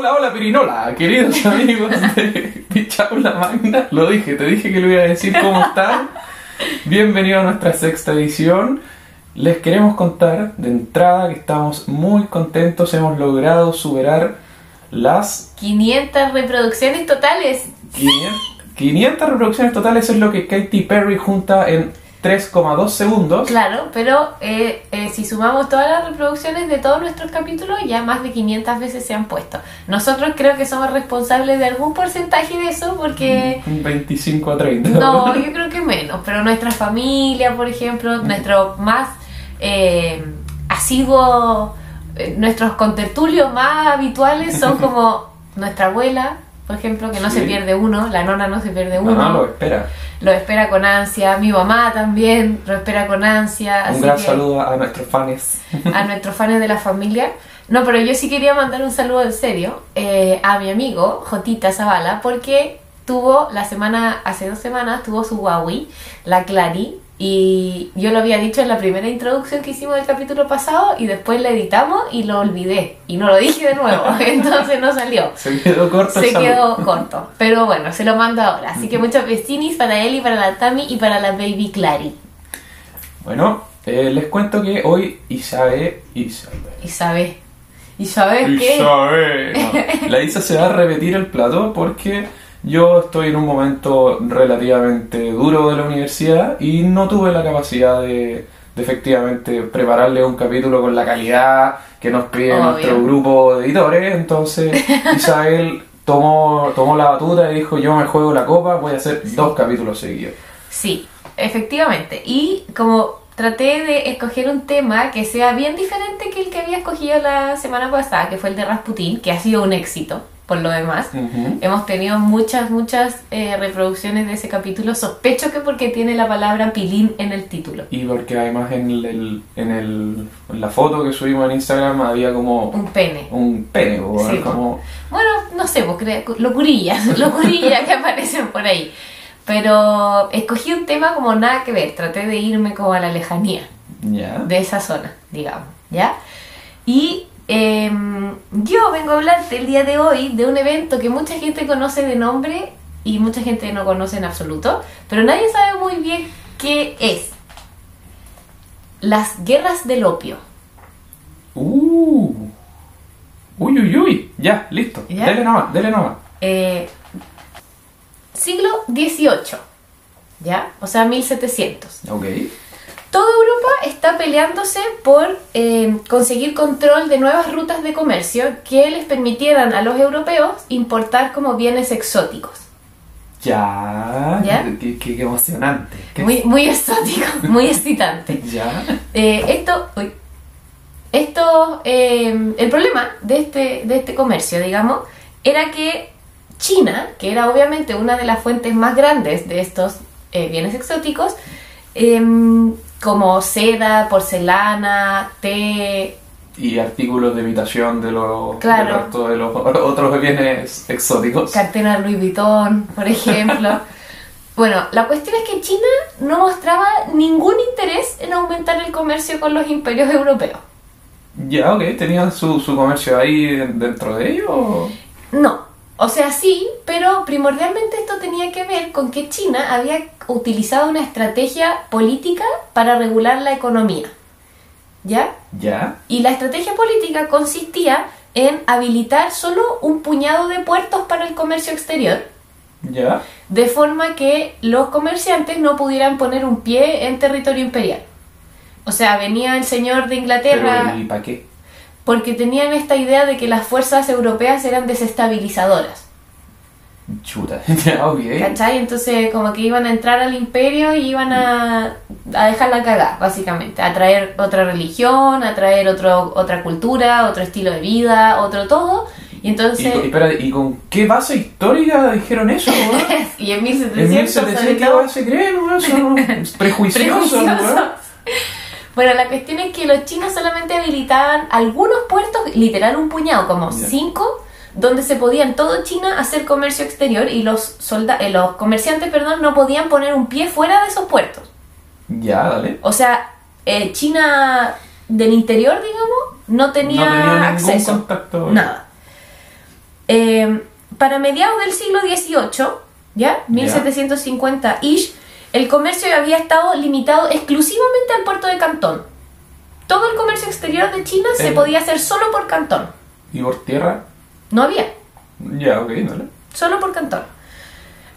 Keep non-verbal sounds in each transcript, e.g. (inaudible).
Hola, hola, Pirinola, queridos (laughs) amigos de Pichaula Magna. Lo dije, te dije que lo iba a decir cómo están. Bienvenido a nuestra sexta edición. Les queremos contar de entrada que estamos muy contentos, hemos logrado superar las 500 reproducciones totales. 500, 500 reproducciones totales, es lo que Katy Perry junta en 3,2 segundos. Claro, pero eh, eh, si sumamos todas las reproducciones de todos nuestros capítulos, ya más de 500 veces se han puesto. Nosotros creo que somos responsables de algún porcentaje de eso porque... Un 25 a 30. No, yo creo que menos, pero nuestra familia, por ejemplo, nuestro más eh, asiduo, eh, nuestros contertulios más habituales son (laughs) como nuestra abuela, por ejemplo, que no se pierde uno, la nona no se pierde No, uno. no, lo espera. lo espera con ansia, mi mamá también lo espera con ansia, Un así gran que saludo a nuestros fans. (laughs) a nuestros fans de la familia. No, pero yo sí quería mandar un saludo en serio eh, a mi amigo Jotita Zavala porque tuvo la semana, hace dos semanas, tuvo su Huawei, la Clary, y yo lo había dicho en la primera introducción que hicimos del capítulo pasado y después la editamos y lo olvidé y no lo dije de nuevo, (laughs) entonces no salió. Se quedó corto el Se quedó corto, pero bueno, se lo mando ahora. Así que muchos vecinis para él y para la Tami y para la baby Clary. Bueno, eh, les cuento que hoy Isabel... Isabel... Y sabes, y sabes qué? Isabel. (laughs) No, la Isa se va a repetir el plato porque yo estoy en un momento relativamente duro de la universidad y no tuve la capacidad de, de efectivamente prepararle un capítulo con la calidad que nos pide Obvio. nuestro grupo de editores. Entonces (laughs) Isabel tomó, tomó la batuta y dijo yo me juego la copa, voy a hacer dos capítulos seguidos. Sí, efectivamente. Y como traté de escoger un tema que sea bien diferente que el que había escogido la semana pasada, que fue el de Rasputin, que ha sido un éxito por lo demás. Ujú. Hemos tenido muchas, muchas eh, reproducciones de ese capítulo. Sospecho que porque tiene la palabra pilín en el título. Y porque además en, el, en, el, en la foto que subimos en Instagram había como Un pene. un pene, o Sí, como... Bueno, no sé, locurillas, (laughs) locurillas que aparecen por ahí. Pero escogí un tema como nada que ver, traté de irme como a la lejanía Ya. de esa zona, digamos, ¿ya? Y em, yo vengo a hablarte el día de hoy de un evento que mucha gente conoce de nombre y mucha gente no conoce en absoluto, pero nadie sabe muy bien qué es. Las guerras del opio. Uh. Uy, uy, uy. Ya, listo. ¿Ya? Dele nomás, dele nomás. Eh, siglo XVIII, ¿ya? O sea, 1700. Ok. Toda Europa está peleándose por eh, conseguir control de nuevas rutas de comercio que les permitieran a los europeos importar como bienes exóticos. Ya. ¿Ya? Qué, qué- qué emocionante. Qué- Muy, muy exótico, (laughs) muy excitante. (laughs) Ya. Eh, esto, uy. esto eh, el problema de este, de este comercio, digamos, era que China, que era obviamente una de las fuentes más grandes de estos eh, bienes exóticos, em, como seda, porcelana, té, Y artículos de imitación de los, Claro. del resto de los (laughs) otros bienes exóticos. cartera Louis Vuitton, por ejemplo. (laughs) bueno, la cuestión es que China no mostraba ningún interés en aumentar el comercio con los imperios europeos. Ya, ok. ¿Tenían su, su comercio ahí dentro de ellos? No, o sea, sí, pero primordialmente esto tenía que ver con que China había utilizado una estrategia política para regular la economía. ¿Ya? Ya. Y la estrategia política consistía en habilitar solo un puñado de puertos para el comercio exterior, Ya. de forma que los comerciantes no pudieran poner un pie en territorio imperial. O sea, venía el señor de Inglaterra Pero, ¿y para qué? porque tenían esta idea de que las fuerzas europeas eran desestabilizadoras. Chuta. (laughs) ya, ok. ¿Cachai? Entonces como que iban a entrar al imperio y iban a, a dejarla cagar, básicamente. A traer otra religión, a traer otro, otra cultura, otro estilo de vida, otro todo. Y ¿Y, entonces... espera, ¿y con qué base histórica dijeron eso, y (laughs) en En 1700... 1700, sobre ¿qué todo, base creen? Son (laughs) prejuiciosos. Bueno, la cuestión es que los chinos solamente habilitaban algunos puertos, literal un puñado, como cinco, donde se podía en todo China hacer comercio exterior y los, solda eh, los comerciantes perdón, no podían poner un pie fuera de esos puertos. Ya, dale. O sea, eh, China del interior, digamos, no tenía, no tenía acceso. contacto. Nada. Eh, para mediados del siglo XVIII, ¿ya? 1750-ish, el comercio había estado limitado exclusivamente al puerto de Cantón. Todo el comercio exterior de China se podía hacer solo por Cantón. ¿Y por tierra? No había, Ya, ok, dale. solo por Cantón.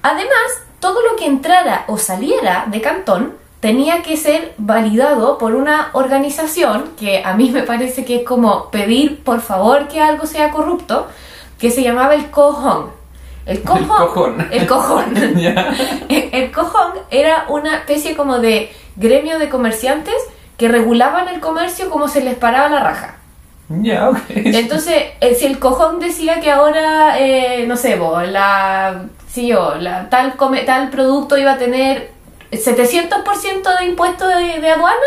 Además, todo lo que entrara o saliera de Cantón tenía que ser validado por una organización que a mí me parece que es como pedir por favor que algo sea corrupto, que se llamaba el Cojón. El cojón, cojón. el cojón. (laughs) El, el cojón era una especie como de gremio de comerciantes que regulaban el comercio como se les paraba la raja. Entonces, eh, si el cojón decía que ahora, eh, no sé, la, sí, yo, la, tal, come- tal producto iba a tener 700% de impuesto de, de aduana,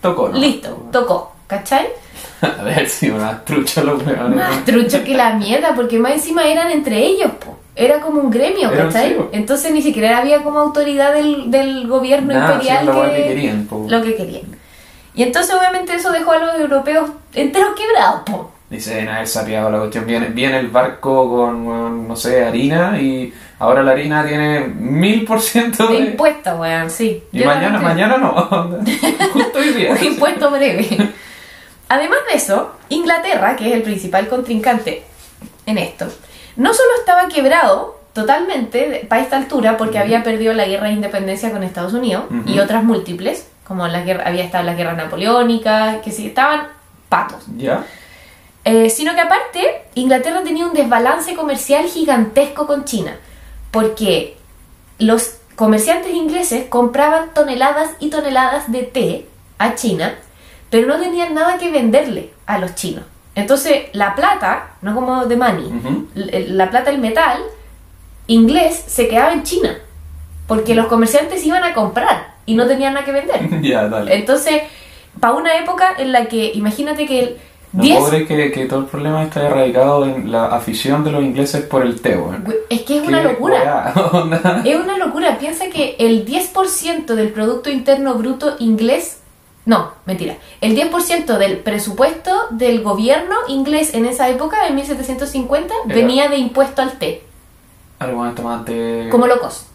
Tocó, ¿no? listo, tocó, ¿cachai? (laughs) A ver si una trucha los weones. Más trucho que la mierda, porque más encima eran entre ellos, po. Era como un gremio, ¿cachai? sí. Entonces ni siquiera había como autoridad del, del gobierno imperial sí, weá que querían, po. lo que querían. Y entonces obviamente eso dejó a los europeos enteros quebrados, po. Dicen haber sapeado la cuestión. Viene, viene el barco con, no sé, harina y ahora la harina tiene mil por ciento De impuestos, weón, sí. Y Yo mañana, no- mañana (laughs) no. Justo hoy día. (laughs) Un impuesto breve. Además de eso, Inglaterra, que es el principal contrincante en esto, no solo estaba quebrado totalmente para esta altura porque había perdido la guerra de independencia con Estados Unidos y otras múltiples, como la guerra, había estado la guerra napoleónica, que sí, estaban patos. Ya. Eh, sino que aparte, Inglaterra tenía un desbalance comercial gigantesco con China, porque los comerciantes ingleses compraban toneladas y toneladas de té a China, pero no tenían nada que venderle a los chinos. Entonces, la plata, no como de money, l- la plata, el metal inglés se quedaba en China, porque los comerciantes iban a comprar y no tenían nada que vender. (laughs) Ya, dale. Entonces, para una época en la que, imagínate que el No 10 puedo creer que, que todo el problema está erradicado en la afición de los ingleses por el té. Güey, Es que es una locura. weá. (laughs) Es una locura. Piensa que el 10% del Producto Interno Bruto inglés. No, mentira. El 10% del presupuesto del gobierno inglés en esa época, en 1750, Era- venía de impuesto al té, Algo tomate. como locos.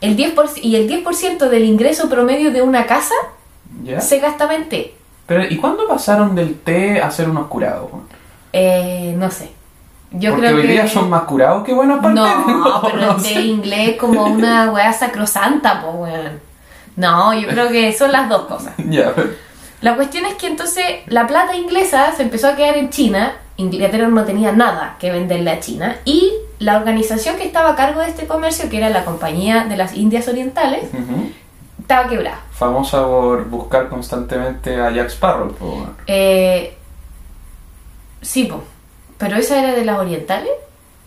El 10%, y el 10% del ingreso promedio de una casa ¿Ya? se gastaba en té. Pero, ¿y cuándo pasaron del té a ser unos curados? Eh, no sé. Yo Porque creo hoy que. día son más curados que buenas partes. (laughs) No, pero no el té inglés como una (laughs) weá sacrosanta, pues weón. No, yo creo que son las dos cosas. (laughs) Ya, La cuestión es que entonces la plata inglesa se empezó a quedar en China, Inglaterra no tenía nada que venderle a China, y la organización que estaba a cargo de este comercio, que era la Compañía de las Indias Orientales, estaba quebrada. Famosa por buscar constantemente a Jack Sparrow. po, weón. Eh, sí, po. pero esa era de las orientales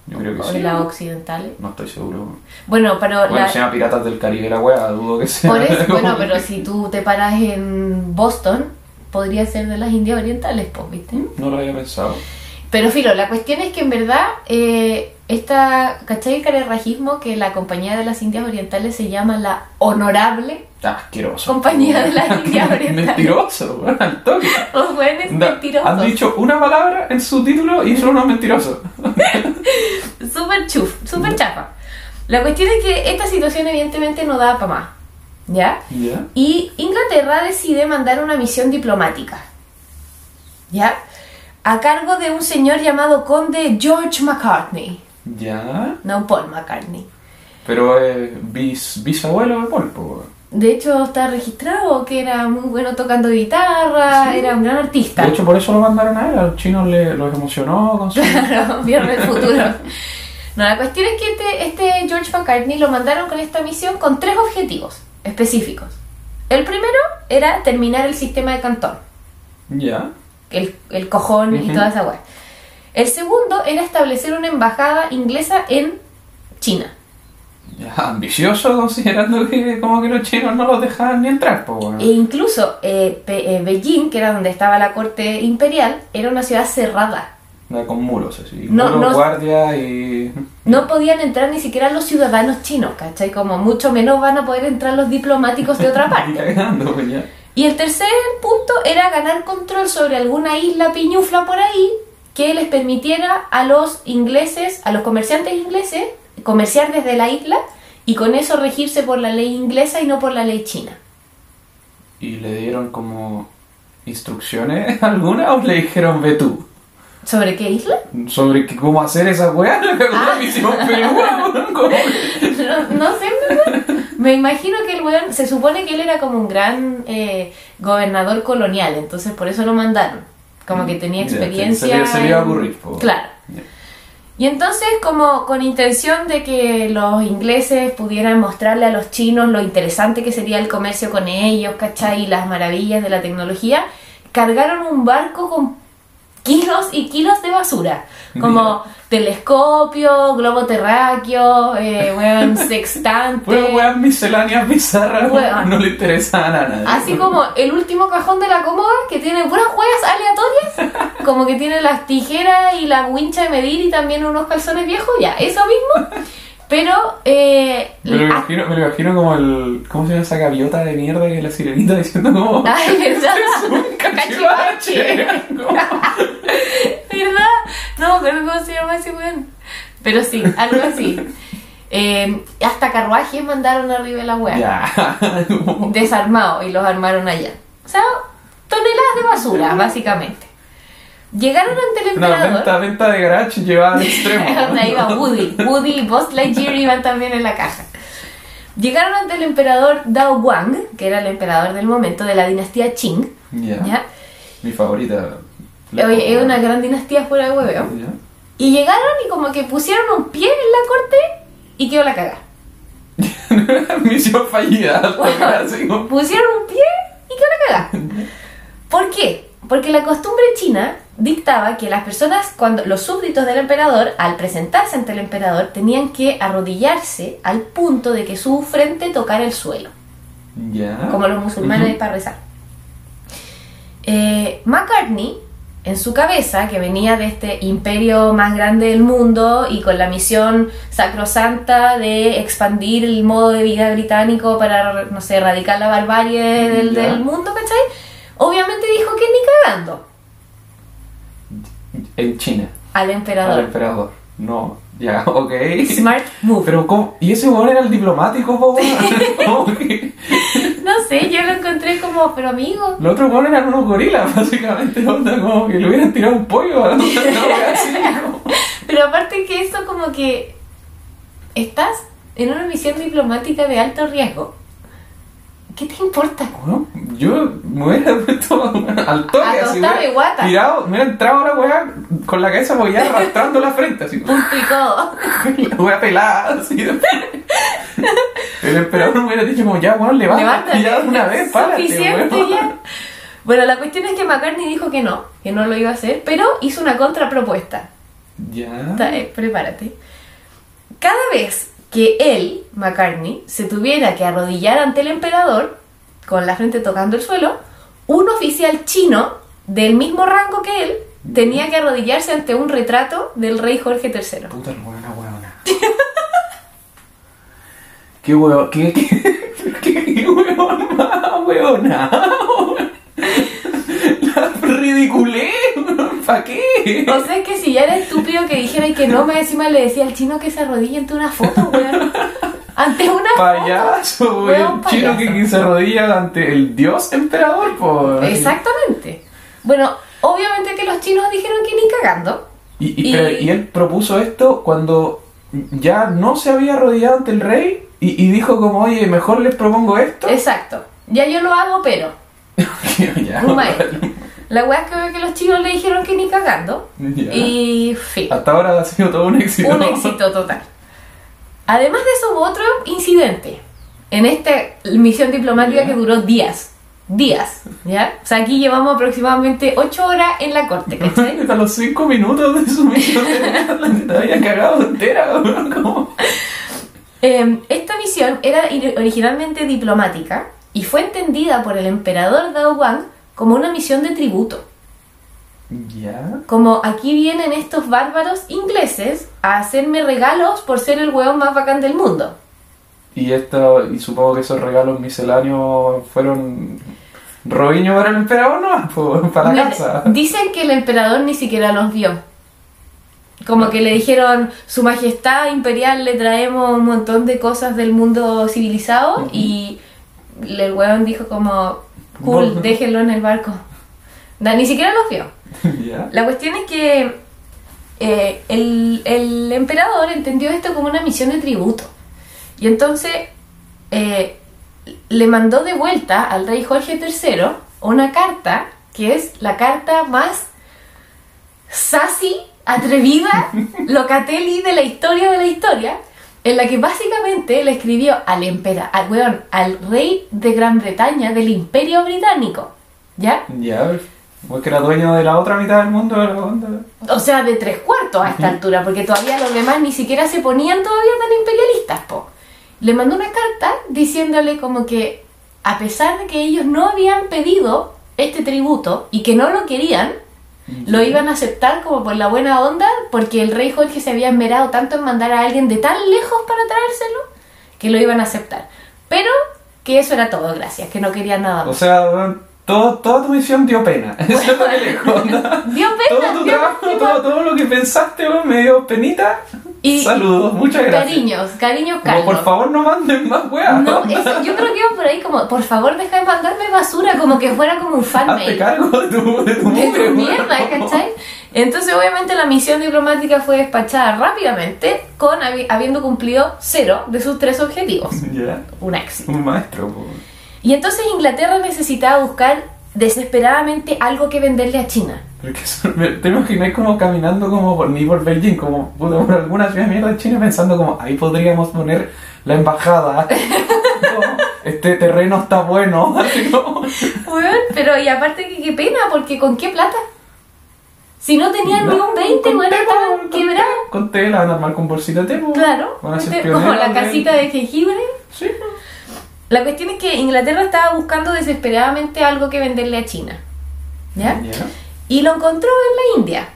Yo creo que o sí. de las occidentales. No estoy seguro. Bueno, pero Bueno, la- se llama Piratas del Caribe la weá, dudo que sea. por eso, bueno, pero si tú te paras en Boston, podría ser de las Indias Orientales, pues, ¿viste? No lo había pensado. Pero filo, la cuestión es que en verdad, eh, esta, ¿cachai el carerrajismo? Que la Compañía de las Indias Orientales se llama la Honorable asqueroso. Compañía de las (laughs) Indias Orientales. Mentiroso, weón, al toque. Los buenos Da- mentirosos. Han dicho una palabra en su título y son unos mentirosos. (laughs) Súper chuf, súper chapa. La cuestión es que esta situación evidentemente no daba para más, ¿ya? ¿Ya? Y Inglaterra decide mandar una misión diplomática, ¿ya? A cargo de un señor llamado Conde George McCartney, ¿Ya? no Paul McCartney. Pero es bis, bisabuelo de Polpo, weón. De hecho, está registrado que era muy bueno tocando guitarra, era un gran artista. De hecho, por eso lo mandaron a él. A los chinos le, los emocionó con su... (laughs) Claro, vieron el futuro. No, la cuestión es que este, este George McCartney lo mandaron con esta misión con tres objetivos específicos. El primero era terminar el sistema de cantón, ¿Ya? El, el cojón y Ujú. toda esa weá. El segundo era establecer una embajada inglesa en China. Ya, ambicioso considerando que como que los chinos no los dejaban ni entrar, pues, weón. E incluso eh, Pe- eh, Beijing, que era donde estaba la corte imperial, era una ciudad cerrada. Con muros, así. No, muros, no- guardia y... No podían entrar ni siquiera los ciudadanos chinos, ¿cachai? Como mucho menos van a poder entrar los diplomáticos de otra Y (laughs) parte. cagando, pues, ya. Y el tercer punto era ganar control sobre alguna isla piñufla por ahí que les permitiera a los ingleses, a los comerciantes ingleses, comerciar desde la isla y con eso regirse por la ley inglesa y no por la ley china. ¿Y le dieron como instrucciones (laughs) alguna o le dijeron ve tú? ¿Sobre qué isla? Sobre cómo hacer esa weá, una misión peluda, como- No, no sé, verdad. Me imagino que el weón, se supone que él era como un gran eh, gobernador colonial, entonces por eso lo mandaron. Como que tenía Ya, experiencia. le- se le iba a. Claro. Y entonces, como con intención de que los ingleses pudieran mostrarle a los chinos lo interesante que sería el comercio con ellos, ¿cachai? Y las maravillas de la tecnología, cargaron un barco con kilos y kilos de basura. Como telescopio, globo terráqueo, eh, weón, (laughs) sextante. Bueno, weas misceláneas bizarras, Weón. no le interesaban a nadie. Así como el último cajón de la cómoda que tiene puras huellas aleatorias, (laughs) como que tiene las tijeras y la wincha de medir y también unos calzones viejos, ya, eso mismo. Pero, eh, Me lo, imagino, me lo imagino como el. ¿Cómo se llama esa gaviota de mierda que es la sirenita diciendo como. (laughs) ay, ¿verdad? "Es un cachivache"? (laughs) (laughs) ¿Verdad? No, pero ¿cómo se llama ese weón? Pero sí, algo así. Eh, hasta carruajes mandaron arriba de la como- desarmados y los armaron allá. O sea, toneladas de basura, básicamente. Llegaron ante el emperador. venta, venta de garage llevada al extremo. (laughs) Donde iba Woody. Woody y Buzz Lightyear iban también en la caja. Llegaron ante el emperador Dao Wang, que era el emperador del momento de la dinastía Qing. Ya. ¿ya? Mi favorita. Oye, es una gran dinastía fuera de hueveo. Ya. Y llegaron y como que pusieron un pie en la corte y quedó la caga. (laughs) Misión fallida. (laughs) Pusieron un pie y quedó la caga. ¿Por qué? Porque la costumbre china dictaba que las personas, cuando los súbditos del emperador, al presentarse ante el emperador, tenían que arrodillarse al punto de que su frente tocara el suelo, como los musulmanes Ujú. para rezar. Eh, McCartney, en su cabeza, que venía de este imperio más grande del mundo y con la misión sacrosanta de expandir el modo de vida británico para, no sé, erradicar la barbarie del, del mundo, ¿cachai? Obviamente dijo que ni cagando En China. al Al emperador. emperador. No. Ya, (laughs) ok. Smart move. Pero ¿cómo? ¿Y ese weón era el diplomático, weón? (laughs) No sé, yo lo encontré como, pero amigo. Los otros weones eran unos gorilas, (laughs) básicamente. Onda, como que le hubieran tirado un pollo a la otra, una wea así, como- Pero aparte que eso como que estás en una misión diplomática de alto riesgo. ¿Qué te importa? Bueno, yo me hubiera puesto al toque así. Hubiera de guata. Tirado, me hubiera entrado a la weá con la cabeza apoyada arrastrando la frente, así. Y todo. (laughs) La weá pelada, así. El emperador me hubiera dicho como, ya, weón, levántate Levántate. ya una vez, párate, Suficiente ya. Bueno, la cuestión es que McCartney dijo que no, que no lo iba a hacer, pero hizo una contrapropuesta. Ya. Eh, prepárate. Cada vez que él, McCartney, se tuviera que arrodillar ante el emperador, con la frente tocando el suelo, un oficial chino del mismo rango que él tenía que arrodillarse ante un retrato del rey Jorge III. Puta buena weona. (laughs) Qué qué, (laughs) qué, qué, qué huevona. (laughs) Ridiculé, ¿para qué? O sea, es que si ya era estúpido que dijera y que no, me encima le decía al chino que se arrodille ante una foto, weón. Ante una Payaso, güey. Huevón El chino que, payaso. que se arrodilla ante el dios emperador, foto. pues. Exactamente. Bueno, obviamente que los chinos dijeron que ni cagando. Y, y, Y- pero- y él propuso esto cuando ya no se había arrodillado ante el rey y, y dijo como, oye, mejor les propongo esto. Exacto. Ya yo lo hago, pero. (laughs) Ya, Un maestro. La weá es que, que los chinos le dijeron que ni cagando. Y fin. Hasta ahora ha sido todo un éxito. Un éxito total. Además de eso hubo otro incidente en esta misión diplomática que duró días. Días, ¿ya? O sea, aquí llevamos aproximadamente 8 horas en la corte, ¿cachai? (laughs) Hasta los 5 minutos de su misión (laughs) de te había cagado entera, como- Eh, esta misión era originalmente diplomática y fue entendida por el emperador Dao Wang como una misión de tributo. Ya. Como aquí vienen estos bárbaros ingleses a hacerme regalos por ser el hueón más bacán del mundo. Y esto, y supongo que esos regalos misceláneos fueron Robiño para el emperador no, (laughs) para la casa. Dicen que el emperador ni siquiera los vio. Como que le dijeron, su majestad imperial le traemos un montón de cosas del mundo civilizado y el weón dijo como, cool, No. déjenlo en el barco. Da, ni siquiera los vio. (laughs) La cuestión es que eh, el, el emperador entendió esto como una misión de tributo. Y entonces eh, le mandó de vuelta al rey Jorge III una carta que es la carta más sassy, atrevida, (laughs) locatelli de la historia de la historia, en la que básicamente le escribió al empera, al, weón, al rey de Gran Bretaña del Imperio Británico. ¿Ya? Ya, pues que era dueño de la otra mitad del mundo. de. O sea, de tres cuartos a esta altura, porque todavía los demás ni siquiera se ponían todavía tan imperialistas, po. Le mandó una carta diciéndole como que, a pesar de que ellos no habían pedido este tributo y que no lo querían, lo iban a aceptar como por la buena onda, porque el rey Jorge se había esmerado tanto en mandar a alguien de tan lejos para traérselo, que lo iban a aceptar. Pero que eso era todo, gracias, que no querían nada O más. sea, weón, todo, toda tu misión dio pena. (laughs) Eso es lo que (laughs) le. Dio Todo pena, tu dio trabajo, todo, todo lo que pensaste, me dio penita. Y- Saludos, muchas gracias. Cariños, cariños, por favor, no manden más weas. No, eso, yo creo que iba por ahí como, por favor deja de mandarme basura, como que fuera como un fan Hazte cargo de tu, de tu De tu mierda, ¿cachai? Entonces obviamente la misión diplomática fue despachada rápidamente con habi- habiendo cumplido cero de sus tres objetivos. (laughs) Ya, Un éxito. un maestro. Y entonces Inglaterra necesitaba buscar desesperadamente algo que venderle a China. Porque eso- te imaginas como caminando como por ni por Beijing, como por alguna ciudad de mierda de China pensando como ahí podríamos poner la embajada. Como, este terreno está bueno. (laughs) Así como, Weón, pero y aparte que qué pena, porque ¿con qué plata? Si no tenían ni un 20, con bueno, estaban con quebrados. Con tela, armar con bolsita de. Claro, Van a ser ¿viste? como pioneros la casita de jengibre. Sí. La cuestión es que Inglaterra estaba buscando desesperadamente algo que venderle a China. ¿Ya? Ya. Y lo encontró en la India.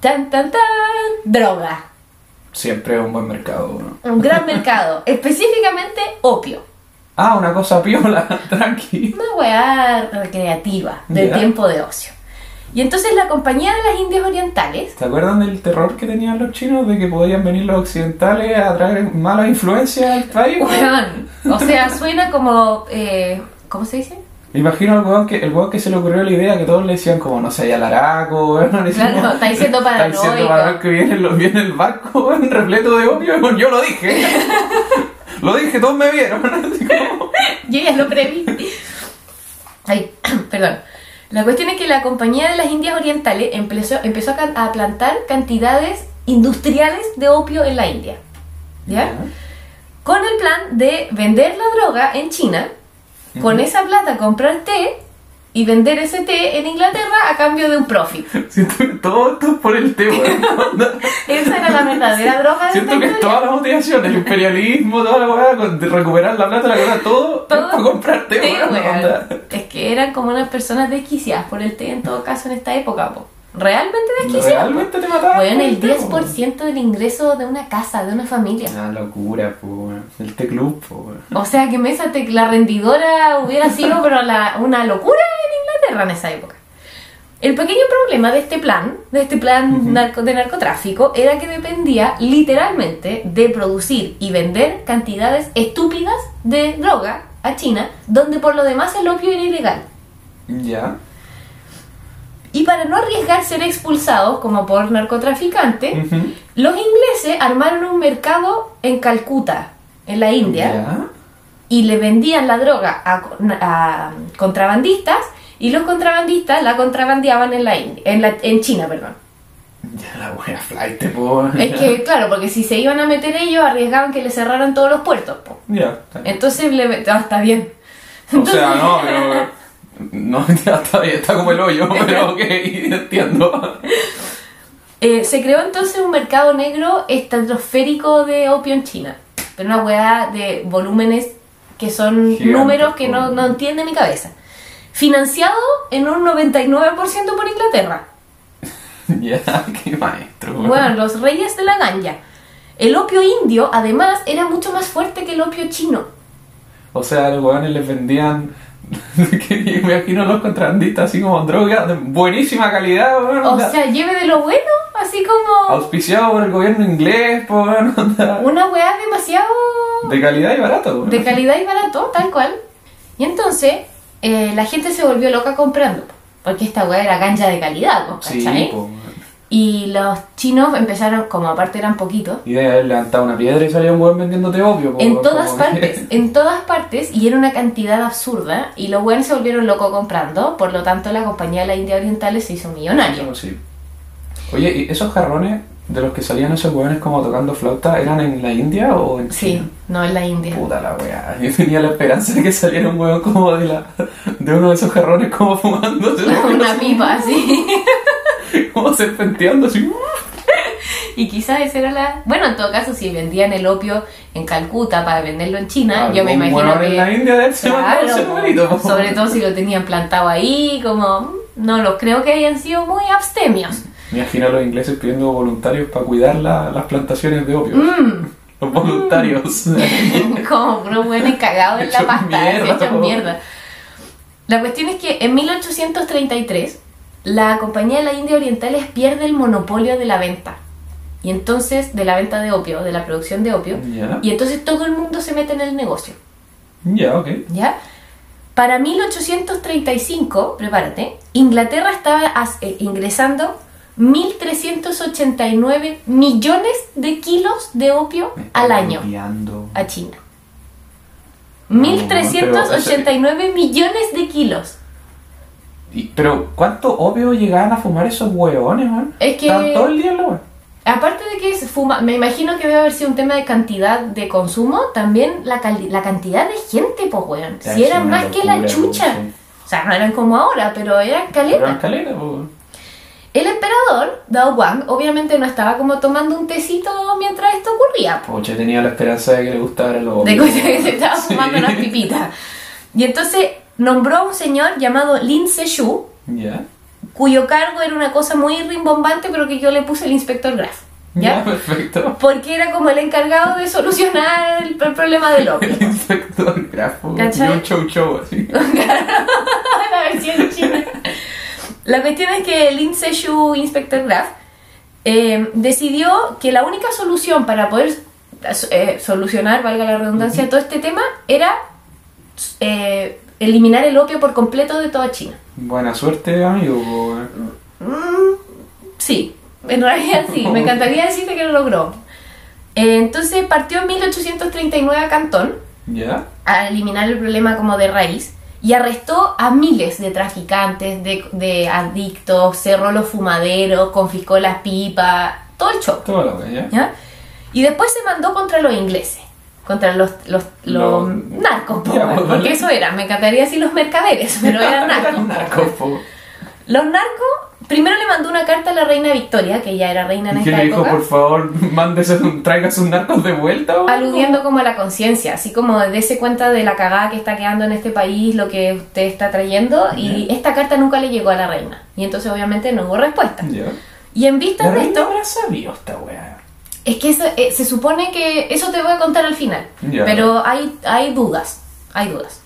Tan, tan, tan. Droga. Siempre es un buen mercado, ¿no? Un gran mercado. (laughs) Específicamente opio. Ah, una cosa piola, (laughs) tranqui. Una weá recreativa del Ya. tiempo de ocio. Y entonces la compañía de las Indias Orientales. ¿Se acuerdan del terror que tenían los chinos de que podían venir los occidentales a traer malas influencias al país? Weón, o sea, suena como. eh, ¿Cómo se dice? Me imagino al weón que, el weón que se le ocurrió la idea que todos le decían como, no sé, ya laraco, weón. y Claro, como, está diciendo Está diciendo paranoico que viene, viene el barco, weón, repleto de opio, yo lo dije. (laughs) lo dije, todos me vieron. (laughs) Así como, Yo ya lo preví. Ay, (clears throat) perdón. La cuestión es que la compañía de las Indias Orientales empezó, empezó a plantar cantidades industriales de opio en la India. ¿Ya? Con el plan de vender la droga en China, con esa plata comprar té y vender ese té en Inglaterra a cambio de un profit. (laughs) Siento que todo esto es por el té, weón. (laughs) Esa era la verdadera droga de Siento que es historia. toda la motivación, el imperialismo, toda la weá, de recuperar la plata, la cosa, todo, Todo es para comprarte, té, weón. Es que eran como unas personas desquiciadas por el té en todo caso en esta época, po. Realmente desquiciadas. po. Realmente te mataban. Weón, por el té, weón. 10% del ingreso de una casa, de una familia. Una locura, po. El té club, po. O sea que Mesa la rendidora hubiera sido pero la- una locura en Inglaterra en esa época. El pequeño problema de este plan, de este plan narco- de narcotráfico, era que dependía literalmente de producir y vender cantidades estúpidas de droga a China, donde por lo demás el opio era ilegal. Ya. Y para no arriesgar ser expulsados como por narcotraficante, Ujú. los ingleses armaron un mercado en Calcuta, en la India, y le vendían la droga a, a contrabandistas y los contrabandistas la contrabandeaban en la India, en, la, en China, perdón. Ya la wea flight, po. Es que, claro, porque si se iban a meter ellos, arriesgaban que le cerraran todos los puertos. po. Ya. bien. Entonces, le, ah, está bien. O sea, no, pero. No, (laughs) está bien, está como el hoyo, (laughs) pero ok, entiendo. Eh, se creó entonces un mercado negro estratosférico de opio en China. Pero una weá de volúmenes que son números que no, no entiende mi cabeza. Financiado en un 99% por Inglaterra. (laughs) Ya, qué maestro. Bueno, los reyes de la ganja. El opio indio, además, era mucho más fuerte que el opio chino. O sea, los weones les vendían (laughs) Que me imagino los contrabandistas así como droga de buenísima calidad, weón. O onda, sea, lleve de lo bueno, así como auspiciado por el gobierno inglés, po, weón, (laughs) onda, una weá demasiado de calidad y barato, weón. de calidad y barato, tal cual. Y entonces eh, la gente se volvió loca comprando, porque esta weá era ganja de calidad. Sí, ¿cachai? po, weón. Y los chinos empezaron, como aparte eran poquitos, Y de haber levantado una piedra y salía un weón vendiéndote opio, po, en todas como partes, en todas partes, y era una cantidad absurda, y los weones se volvieron locos comprando, por lo tanto la compañía de la India Orientales se hizo millonaria. Sí. Oye, ¿y esos jarrones de los que salían esos hueones como tocando flauta eran en la India o en Sí, China? no en la India. Puta la weá. Yo tenía la esperanza de que saliera un hueón como de la de uno de esos jarrones como fumándose (laughs) Una pipa así. (laughs) como serpenteando así. (laughs) Y quizás esa era la... Bueno, en todo caso, si vendían el opio en Calcuta para venderlo en China, yo me imagino que... en la India ser Claro, (laughs) sobre todo si lo tenían plantado ahí, como... mm, No los creo que hayan sido muy abstemios. Me imagino a los ingleses pidiendo voluntarios para cuidar la- las plantaciones de opio. Mm. Los voluntarios. como unos buenos cagados en la pasta, mierda, hechos mierda. La cuestión es que en 1833 la compañía de la India Orientales pierde el monopolio de la venta. Y entonces, de la venta de opio, de la producción de opio. Y entonces todo el mundo se mete en el negocio. Ya, ok. ¿Ya? Para 1835, prepárate, Inglaterra estaba eh, ingresando 1.389 millones de kilos de opio al año a China. No, 1.389 millones de kilos. Y- pero, ¿cuánto opio llegaban a fumar esos hueones, man? Es que- Estaban todo el día en la. Aparte de que se fuma, me imagino que debe haber sido un tema de cantidad de consumo, también la, la cantidad de gente, pues, weón. Si sí, eran más que la chucha. sí. O sea, no eran como ahora, pero eran Pero calera, po, weón. El emperador, Dao Guang, obviamente no estaba como tomando un tecito mientras esto ocurría. po. Pucha, tenía la esperanza de que le gustara lo De que se estaba Sí. fumando unas pipitas. (laughs) Y entonces nombró a un señor llamado Lin Seshu, Ya. cuyo cargo era una cosa muy rimbombante, pero que yo le puse el inspector Graf. Ya, perfecto. Porque era como el encargado de solucionar el, el problema del opio. El inspector grafo. ¿Cachai? Un show show así. (laughs) la versión china. La cuestión es que Lin Seshu, Inspector Graf, eh, decidió que la única solución para poder eh, solucionar, valga la redundancia, todo este tema era eh, eliminar el opio por completo de toda China. Buena suerte, amigo. Mm, sí, en realidad sí, me encantaría decirte que lo logró. Eh, entonces partió en 1839 a Cantón Ya. a eliminar el problema como de raíz y arrestó a miles de traficantes, de, de adictos, cerró los fumaderos, confiscó las pipas, todo el show. Todo la wea, ya. ¿ya? Y después se mandó contra los ingleses, contra los, los, los Los- narcos, po, pues, porque dale. eso era, me encantaría decir los mercaderes, pero (laughs) eran narcos. Narcos, po. Los narcos, primero le mandó una carta a la reina Victoria, que ya era reina en ¿Y qué esta le dijo, época. por favor, (laughs) mándese, traiga sus narcos de vuelta? weón? aludiendo como a la conciencia, así como dése cuenta de la cagada que está quedando en este país, lo que usted está trayendo, y esta carta nunca le llegó a la reina. Y entonces obviamente no hubo respuesta. Ya. Y en vista La de reina esto, habrá sabido esta wea. Es que eso, eh, se supone que eso te voy a contar al final, pero hay, hay dudas, hay dudas.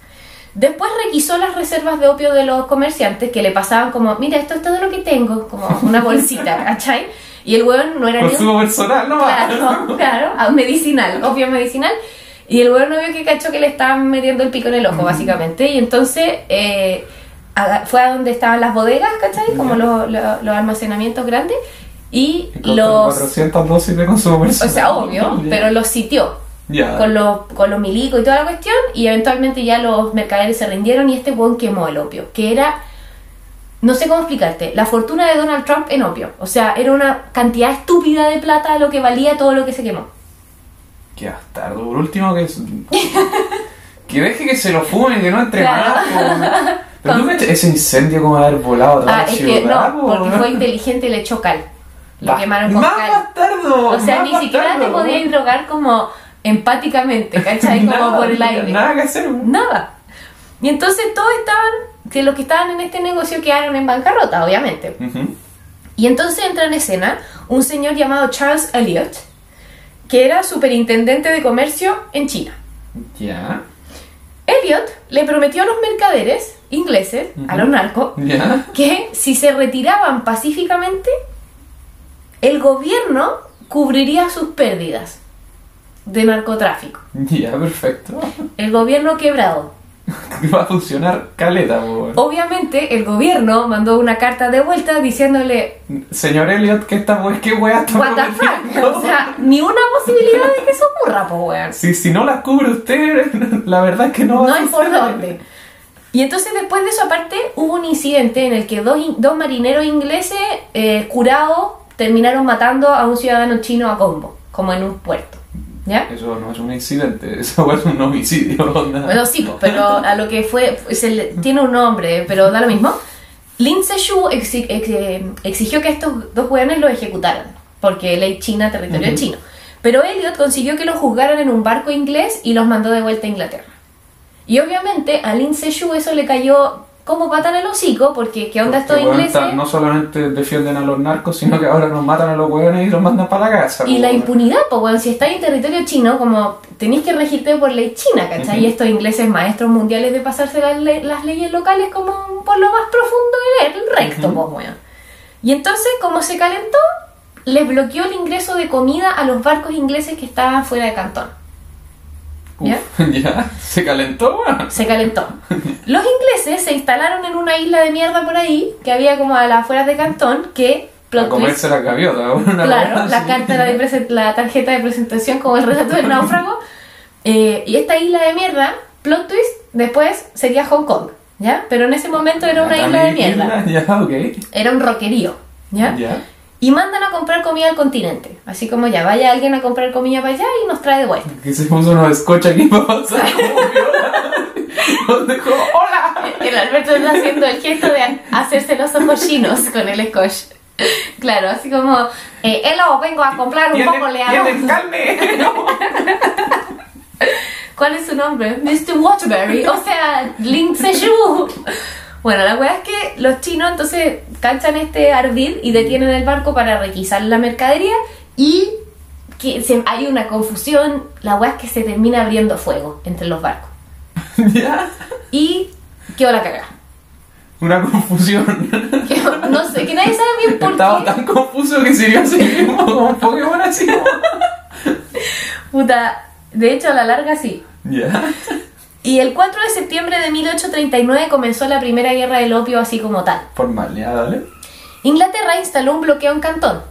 Después requisó las reservas de opio de los comerciantes que le pasaban como, mira, esto es todo lo que tengo, como una bolsita, (laughs) ¿cachai? Y el hueón no era ni un Consumo personal, no Claro, claro, medicinal, opio medicinal. Y el huevo no vio que cachó que le estaban metiendo el pico en el ojo, básicamente. Y entonces eh, fue a donde estaban las bodegas, ¿cachai? Como los, los- los almacenamientos grandes. Y los. 400 dosis de consumo O personal. sea, obvio, pero los sitió Ya. con los, con los milicos y toda la cuestión. Y eventualmente ya los mercaderes se rindieron y este hueón quemó el opio, que era. No sé cómo explicarte, la fortuna de Donald Trump en opio. O sea, era una cantidad estúpida de plata lo que valía todo lo que se quemó. Qué bastardo. Por último, que. (laughs) que deje que se lo fumen, que no entre Claro. más. (laughs) Pero tú cachai, ese incendio como haber volado Ah, es que no, po, porque fue inteligente y le echó cal. Lo quemaron con ¡Más cal. bastardo! O sea, más ni siquiera te podías drogar como empáticamente, ¿cachai? Como Nada, por el aire. Nada que hacer. Nada. Y entonces todos estaban, que los que estaban en este negocio quedaron en bancarrota, obviamente. Y entonces entra en escena un señor llamado Charles Elliot, que era superintendente de comercio en China. Ya. Elliot Elliot le prometió a los mercaderes ingleses, a los narcos, que si se retiraban pacíficamente, el gobierno cubriría sus pérdidas de narcotráfico. (laughs) Ya, perfecto. El gobierno quebrado. (laughs) Va a funcionar caleta, po, weón. Obviamente el gobierno mandó una carta de vuelta diciéndole, Señor Elliot, ¿qué está, weón? ¿Qué está what the fuck, o sea, ni una posibilidad de que eso ocurra, po weón. Si, si no las cubre usted, (laughs) la verdad es que no va No a hay por dónde. Y entonces después de eso aparte hubo un incidente en el que dos, dos marineros ingleses eh, curados terminaron matando a un ciudadano chino a combo, como en un puerto. ¿Ya? Eso no es un incidente, (laughs) eso es un homicidio. Bueno, sí, pues, pero a lo que fue, se le- tiene un nombre, pero da lo mismo. Lin Seshu exi- ex- eh, exigió que estos dos jóvenes lo ejecutaran, porque ley china, territorio chino. Pero Elliot consiguió que los juzgaran en un barco inglés y los mandó de vuelta a Inglaterra. Y obviamente a Lin Seshu eso le cayó como pata en el hocico, porque ¿qué onda estos ingleses? no solamente defienden a los narcos, sino que ahora nos matan a los hueones y los mandan para la casa. Y po, la impunidad, pues bueno, si estáis en territorio chino, como tenéis que regirte por ley china, ¿cachai? Y estos ingleses maestros mundiales de pasarse las, le- las leyes locales como por lo más profundo del recto, pues bueno. Y entonces, como se calentó, les bloqueó el ingreso de comida a los barcos ingleses que estaban fuera de Cantón. ¿Ya? Uf, (laughs) ya, se calentó. Se calentó. Los ingleses se instalaron en una isla de mierda por ahí, que había como a las afueras de Cantón, que... A plot twist, comerse la gaviota, una Claro, la carta de presen- la tarjeta de presentación como el relato del náufrago. Eh, y esta isla de mierda, plot twist, después sería Hong Kong, ¿ya? Pero en ese momento era una isla de mierda. isla, Ya, ok. Era un roquerío, ¿ya? Ya. Y mandan a comprar comida al continente. Así como ya, vaya alguien a comprar comida para allá y nos trae de vuelta. Que se puso unos scotch aquí para (laughs) pasar. (laughs) Nos dejó, ¡hola! El Alberto está haciendo el gesto de hacerse los ojos chinos con el scotch. Claro, así como, eh, hello, vengo a comprar un poco de arroz. ¿Tienen carne? ¿Cuál es su nombre? Mr. Waterbury, o sea, Lin Seshu. Bueno, la weá es que los chinos entonces canchan este ardid y detienen el barco para requisar la mercadería y que se- hay una confusión, la weá es que se termina abriendo fuego entre los barcos. (laughs) ya. Y quedó la cagada. Una confusión. (laughs) Quedó- No sé, que nadie sabe bien por Estaba qué. tan confuso que sirvió así mismo como un Pokémon así. Puta, de hecho a la larga sí. Ya. Y el 4 de septiembre de 1839 comenzó la primera guerra del opio así como tal. Formal, ya, dale. Inglaterra instaló un bloqueo en Cantón,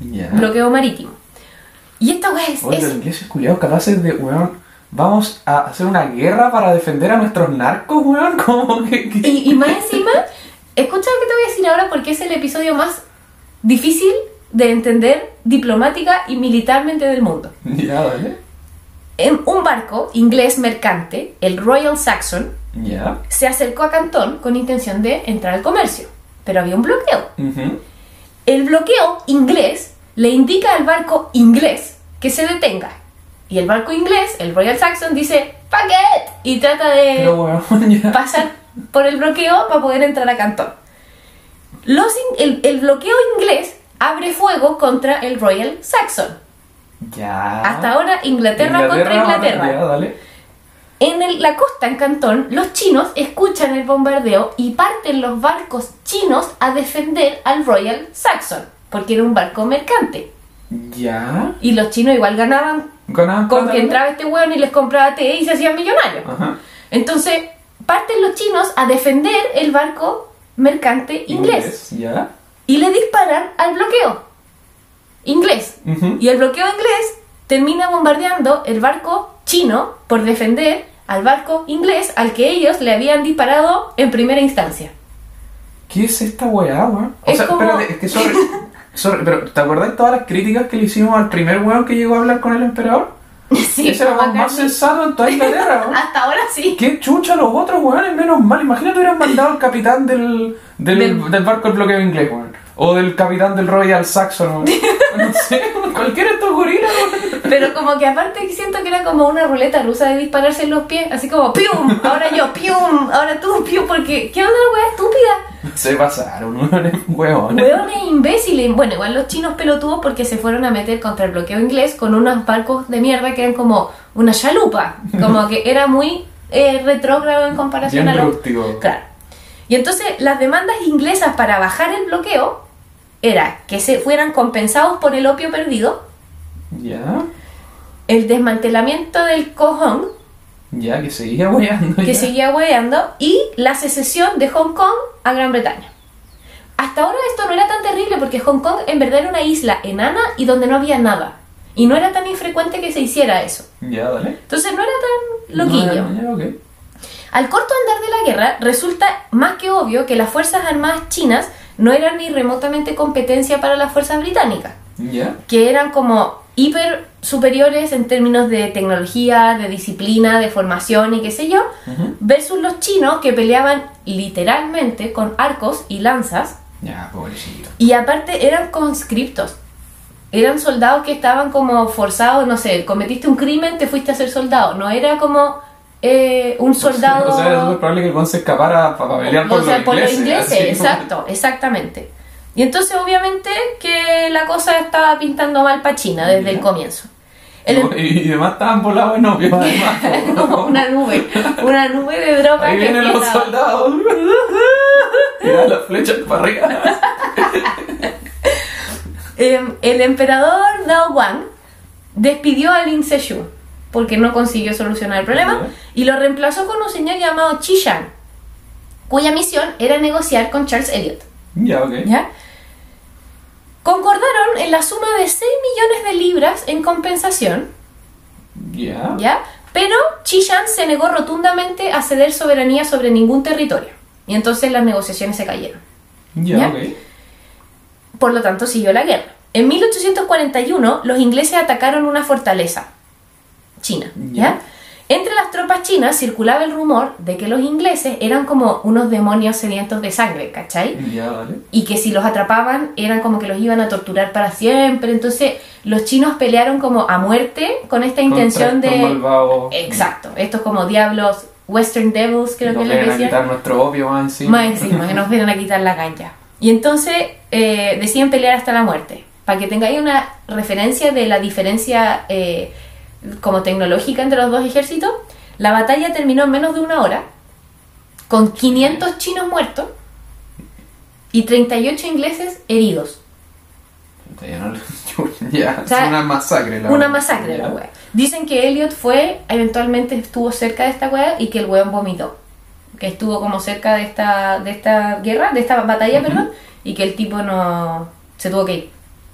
Ya. bloqueo marítimo. Y esta weá es, Oye, es- los ingleses culiados capaces de, weón, vamos a hacer una guerra para defender a nuestros narcos, weón, (laughs) como que... que- Y, y más encima, escucha lo que te voy a decir ahora porque es el episodio más difícil de entender diplomática y militarmente del mundo. Ya, dale. En un barco inglés mercante, el Royal Saxon, se acercó a Cantón con intención de entrar al comercio, pero había un bloqueo. El bloqueo inglés le indica al barco inglés que se detenga. Y el barco inglés, el Royal Saxon, dice ¡Paquet! Y trata de (laughs) pasar por el bloqueo para poder entrar a Cantón. Los el, el bloqueo inglés abre fuego contra el Royal Saxon. Ya. Hasta ahora Inglaterra, contra Inglaterra. Ya, dale. En el- la costa, en Cantón, los chinos escuchan el bombardeo y parten los barcos chinos a defender al Royal Saxon, porque era un barco mercante. Ya. Y los chinos igual ganaban Ganaban con que entraba este hueón y les compraba té y se hacían millonarios. Ajá. Entonces, parten los chinos a defender el barco mercante inglés Ya. y le disparan al bloqueo inglés. Y el bloqueo inglés termina bombardeando el barco chino por defender al barco inglés al que ellos le habían disparado en primera instancia. ¿Qué es esta weá, weón? O Es sea, como- espérate, es que sorry, (laughs) pero ¿te acuerdas de todas las críticas que le hicimos al primer weón que llegó a hablar con el emperador? Sí, Ese era el más sensato en toda Inglaterra, (laughs) weón. Hasta ahora sí. ¿Qué chucha los otros weones? Menos mal. Imagínate hubieran mandado al capitán del, del, Del- del barco del bloqueo inglés, weón. O del capitán del Royal Saxon. (laughs) No sé, cualquiera de estos gorilas. Pero como que aparte siento que era como una ruleta rusa de dispararse en los pies, así como ¡pium! Ahora yo, ¡pium! Ahora tú, ¡pium! Porque ¿qué onda la estúpida? Se pasaron, (laughs) weones, weones. Hueones imbéciles. Bueno, igual los chinos pelotudos porque se fueron a meter contra el bloqueo inglés con unos barcos de mierda que eran como una chalupa. Como que era muy eh, retrógrado en comparación Bien a lo... rústico. Claro. Y entonces las demandas inglesas para bajar el bloqueo era que se fueran compensados por el opio perdido, Ya. el desmantelamiento del cojón, Ya, que seguía hueando. que ya. seguía hueveando, y la secesión de Hong Kong a Gran Bretaña. Hasta ahora esto no era tan terrible porque Hong Kong en verdad era una isla enana y donde no había nada. Y no era tan infrecuente que se hiciera eso. Ya, dale. Entonces no era tan loquillo. No, ya, ok. Al corto andar de la guerra, resulta más que obvio que las Fuerzas Armadas chinas no eran ni remotamente competencia para las fuerzas británicas, que eran como hiper superiores en términos de tecnología, de disciplina, de formación y qué sé yo, versus los chinos que peleaban literalmente con arcos y lanzas Ya, pobrecito. y aparte eran conscriptos. Eran soldados que estaban como forzados, no sé, cometiste un crimen, te fuiste a ser soldado. No era como eh, un soldado... O sea, era súper probable que el se escapara para pelear por, o sea, los por los ingleses. exacto, exactamente. Y entonces obviamente que la cosa estaba pintando mal para China desde el comienzo. El- Y, y además estaban volados en (laughs) además. como (laughs) una nube, una nube de droga Ahí que vienen los estaba- soldados. (laughs) Tiran las flechas para arriba. Em, el emperador Dao Wang despidió a Lin Sezhu porque no consiguió solucionar el problema y lo reemplazó con un señor llamado Qi Shan, cuya misión era negociar con Charles Elliot. Ya, ok. ¿ya? Concordaron en la suma de 6 millones de libras en compensación, Ya. ¿ya? Pero Qi Shan se negó rotundamente a ceder soberanía sobre ningún territorio. Y entonces las negociaciones se cayeron. Ya. Por lo tanto, siguió la guerra. En 1841, los ingleses atacaron una fortaleza china. ¿ya? Entre las tropas chinas circulaba el rumor de que los ingleses eran como unos demonios sedientos de sangre, ¿cachai? Ya, dale. y que si los atrapaban eran como que los iban a torturar para siempre. Entonces los chinos pelearon como a muerte con esta intención Contra de... malvados. Exacto, estos como diablos, Western Devils creo Nos que les vienen a decían. quitar nuestro opio más encima. Más encima, que nos vienen a quitar la cancha. Y entonces eh, deciden pelear hasta la muerte. Para que tengáis una referencia de la diferencia eh, como tecnológica entre los dos ejércitos, la batalla terminó en menos de una hora, con 500 chinos muertos y 38 ingleses heridos. (laughs) Ya, O sea, es una masacre. La Una verdad. masacre la wea. Dicen que Elliot fue, eventualmente estuvo cerca de esta wea y que el weón vomitó. Que estuvo como cerca de esta, de esta guerra, de esta batalla, Ujú. perdón, y que el tipo no se tuvo que ir.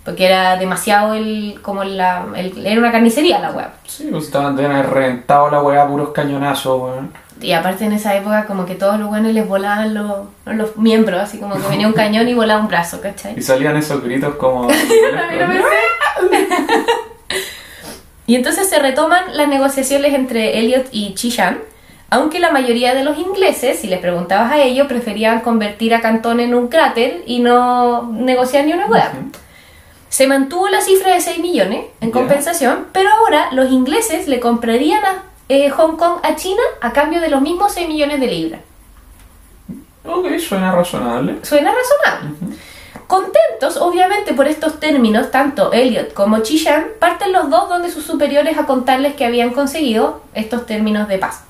Porque era demasiado el, como la, el- era una carnicería la wea. Sí, pues estaban reventado la weá puros cañonazos, weón. Y aparte en esa época como que todos los buenos les volaban los, los miembros, así como que venía un cañón y volaba un brazo, ¿cachai? Y salían esos gritos como. (laughs) Y entonces se retoman las negociaciones entre Elliot y Chishan, aunque la mayoría de los ingleses, si les preguntabas a ellos, preferían convertir a Cantón en un cráter y no negociar ni una hueá. Ujú. Se mantuvo la cifra de 6 millones en compensación, pero ahora los ingleses le comprarían a eh, Hong Kong a China a cambio de los mismos 6 millones de libras. Ok, suena razonable. Suena razonable. Contentos, obviamente, por estos términos, tanto Elliot como Chishan parten los dos donde sus superiores a contarles que habían conseguido estos términos de paz.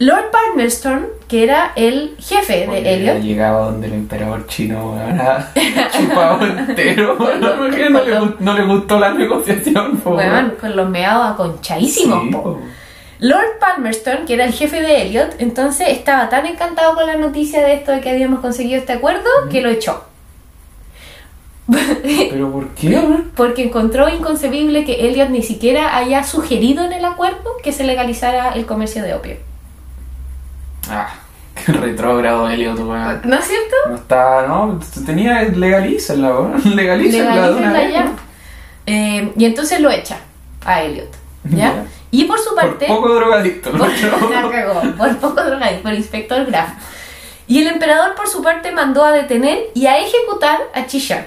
Lord Palmerston, que era el jefe de Oye, Elliot, llegaba donde el emperador chino, weón, a- (laughs) chupado entero. (laughs) weón. ¿Por qué no le, gu- no le gustó la negociación, po, weón? con los meados aconchadísimos, Sí, po. po. Lord Palmerston, que era el jefe de Elliot, entonces estaba tan encantado con la noticia de esto de que habíamos conseguido este acuerdo que lo echó. ¿Pero por qué, (laughs) porque encontró inconcebible que Elliot ni siquiera haya sugerido en el acuerdo que se legalizara el comercio de opio. Ah, (laughs) qué retrógrado Elliot, weón. ¿No es cierto? No está, no, tenía, legalícenla, weón. (laughs) Legalícenla Legalícenla ya. Eh, y entonces lo echa a Elliot. (laughs) ¿ya? Y por su Por parte... poco drogadicto, ¿no? por, la cagó, por poco drogadicto, por inspector Graf. Y el emperador por su parte mandó a detener y a ejecutar a Chishan.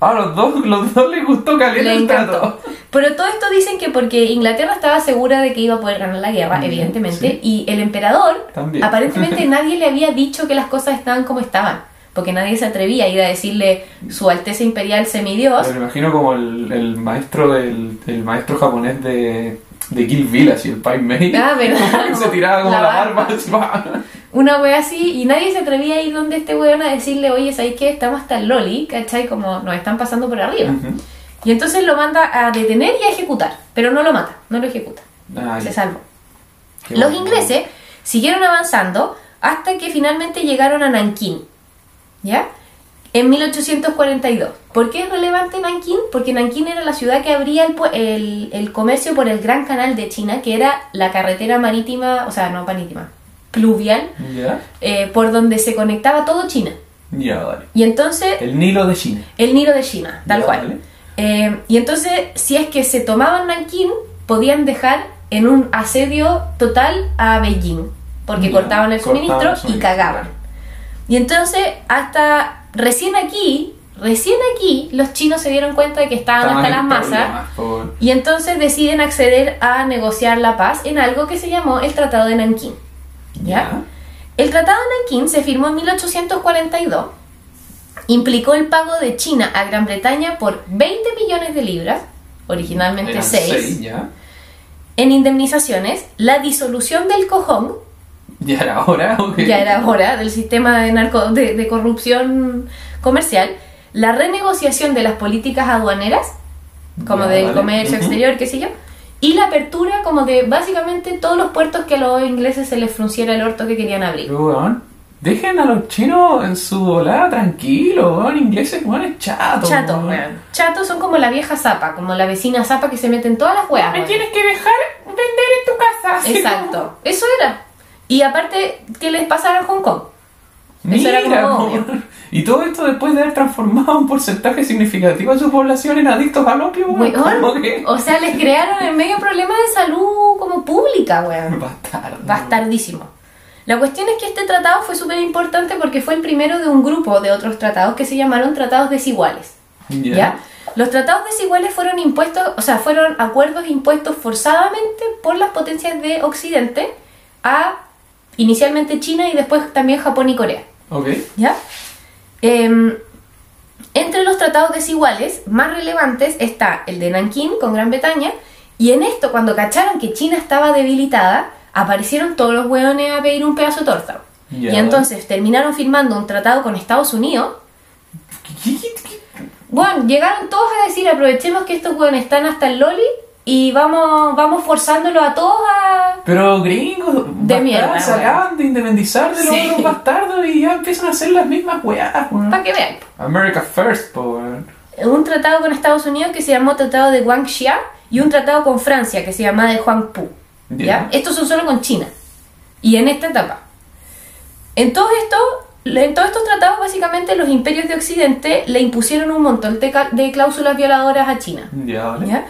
Ah, los dos, los dos les gustó caliente el trato. Pero todo esto dicen que porque Inglaterra estaba segura de que iba a poder ganar la guerra, Ujú, evidentemente, sí. y el emperador, También. aparentemente (laughs) nadie le había dicho que las cosas estaban como estaban, porque nadie se atrevía a ir a decirle su Alteza Imperial Semidios. Me lo imagino como el, el maestro del el maestro japonés de, de Kill Bill, así, el Pai Mei. Ah, ¿verdad? (laughs) se tiraba como La la, barba. barba. Una wea así, y nadie se atrevía a ir donde este weón a decirle, oye, ¿sabes qué? Estamos hasta el loli, ¿cachai? Como nos están pasando por arriba. Y entonces lo manda a detener y a ejecutar, pero no lo mata, no lo ejecuta. Ay, Se salvó. qué Los bueno. ingleses siguieron avanzando hasta que finalmente llegaron a Nankín, ¿ya? En 1842. ¿Por qué es relevante Nankín? Porque Nankín era la ciudad que abría el, el- el comercio por el Gran Canal de China, que era la carretera marítima, o sea, no marítima, pluvial, eh, por donde se conectaba todo China. ya, vale. Y entonces, El Nilo de China. el Nilo de China, tal cual. vale. Eh, y entonces, si es que se tomaban Nankín, podían dejar en un asedio total a Beijing, porque cortaban el suministro y suministro, cagaban. Y entonces, hasta recién aquí, recién aquí, los chinos se dieron cuenta de que estaban Estaban hasta las masas. por- Y entonces deciden acceder a negociar la paz en algo que se llamó el Tratado de Nankín. ¿Ya? El Tratado de Nankín se firmó en 1842. Implicó el pago de China a Gran Bretaña por 20 millones de libras, originalmente Eran 6, seis, ya. en indemnizaciones, la disolución del cojón, Ya era hora, ya era hora, del sistema de, narco, de, de corrupción comercial, la renegociación de las políticas aduaneras, como Ya, del vale. comercio exterior, qué sé yo, y la apertura como de básicamente todos los puertos que a los ingleses se les frunciera el orto que querían abrir. Weón, dejen a los chinos en su volada tranquilo, weón. Ingleses, weón, es chato. Weón. weón. Chatos son como la vieja zapa, como la vecina zapa que se mete en todas las weas. weón. que dejar vender en tu casa. Exacto, eso era. Y aparte, ¿qué les pasara en Hong Kong? Era Mira, como weón. obvio. (laughs) Y todo esto después de haber transformado un porcentaje significativo de su población en adictos al opio, weón. Weón, ¿Cómo que? O sea, les crearon en medio problemas de salud como pública, weón. Bastardo. Bastardísimo. La cuestión es que este tratado fue súper importante porque fue el primero de un grupo de otros tratados que se llamaron tratados desiguales. ¿Ya? Los tratados desiguales fueron impuestos, o sea, fueron acuerdos impuestos forzadamente por las potencias de Occidente a inicialmente China y después también Japón y Corea. Ok. ¿Ya? Em, entre los tratados desiguales más relevantes está el de Nankín con Gran Bretaña y en esto cuando cacharon que China estaba debilitada aparecieron todos los hueones a pedir un pedazo de torta. Y entonces terminaron firmando un tratado con Estados Unidos. ¿Qué- qué- qué- Bueno, llegaron todos a decir aprovechemos que estos hueones están hasta el loli y vamos, vamos forzándolos a todos a... Pero gringos, bastardos, mierda, se acaban de independizar de los Sí. otros bastardos y ya empiezan a hacer las mismas weas, para que vean. America First, po, un tratado con Estados Unidos que se llamó Tratado de Guangxia y un tratado con Francia que se llama de Huangpu. ¿ya? Ya. Estos son solo con China. Y en esta etapa. En todo esto, en todos estos tratados, básicamente los imperios de Occidente le impusieron un montón de, de cláusulas violadoras a China. Vale. ¿ya?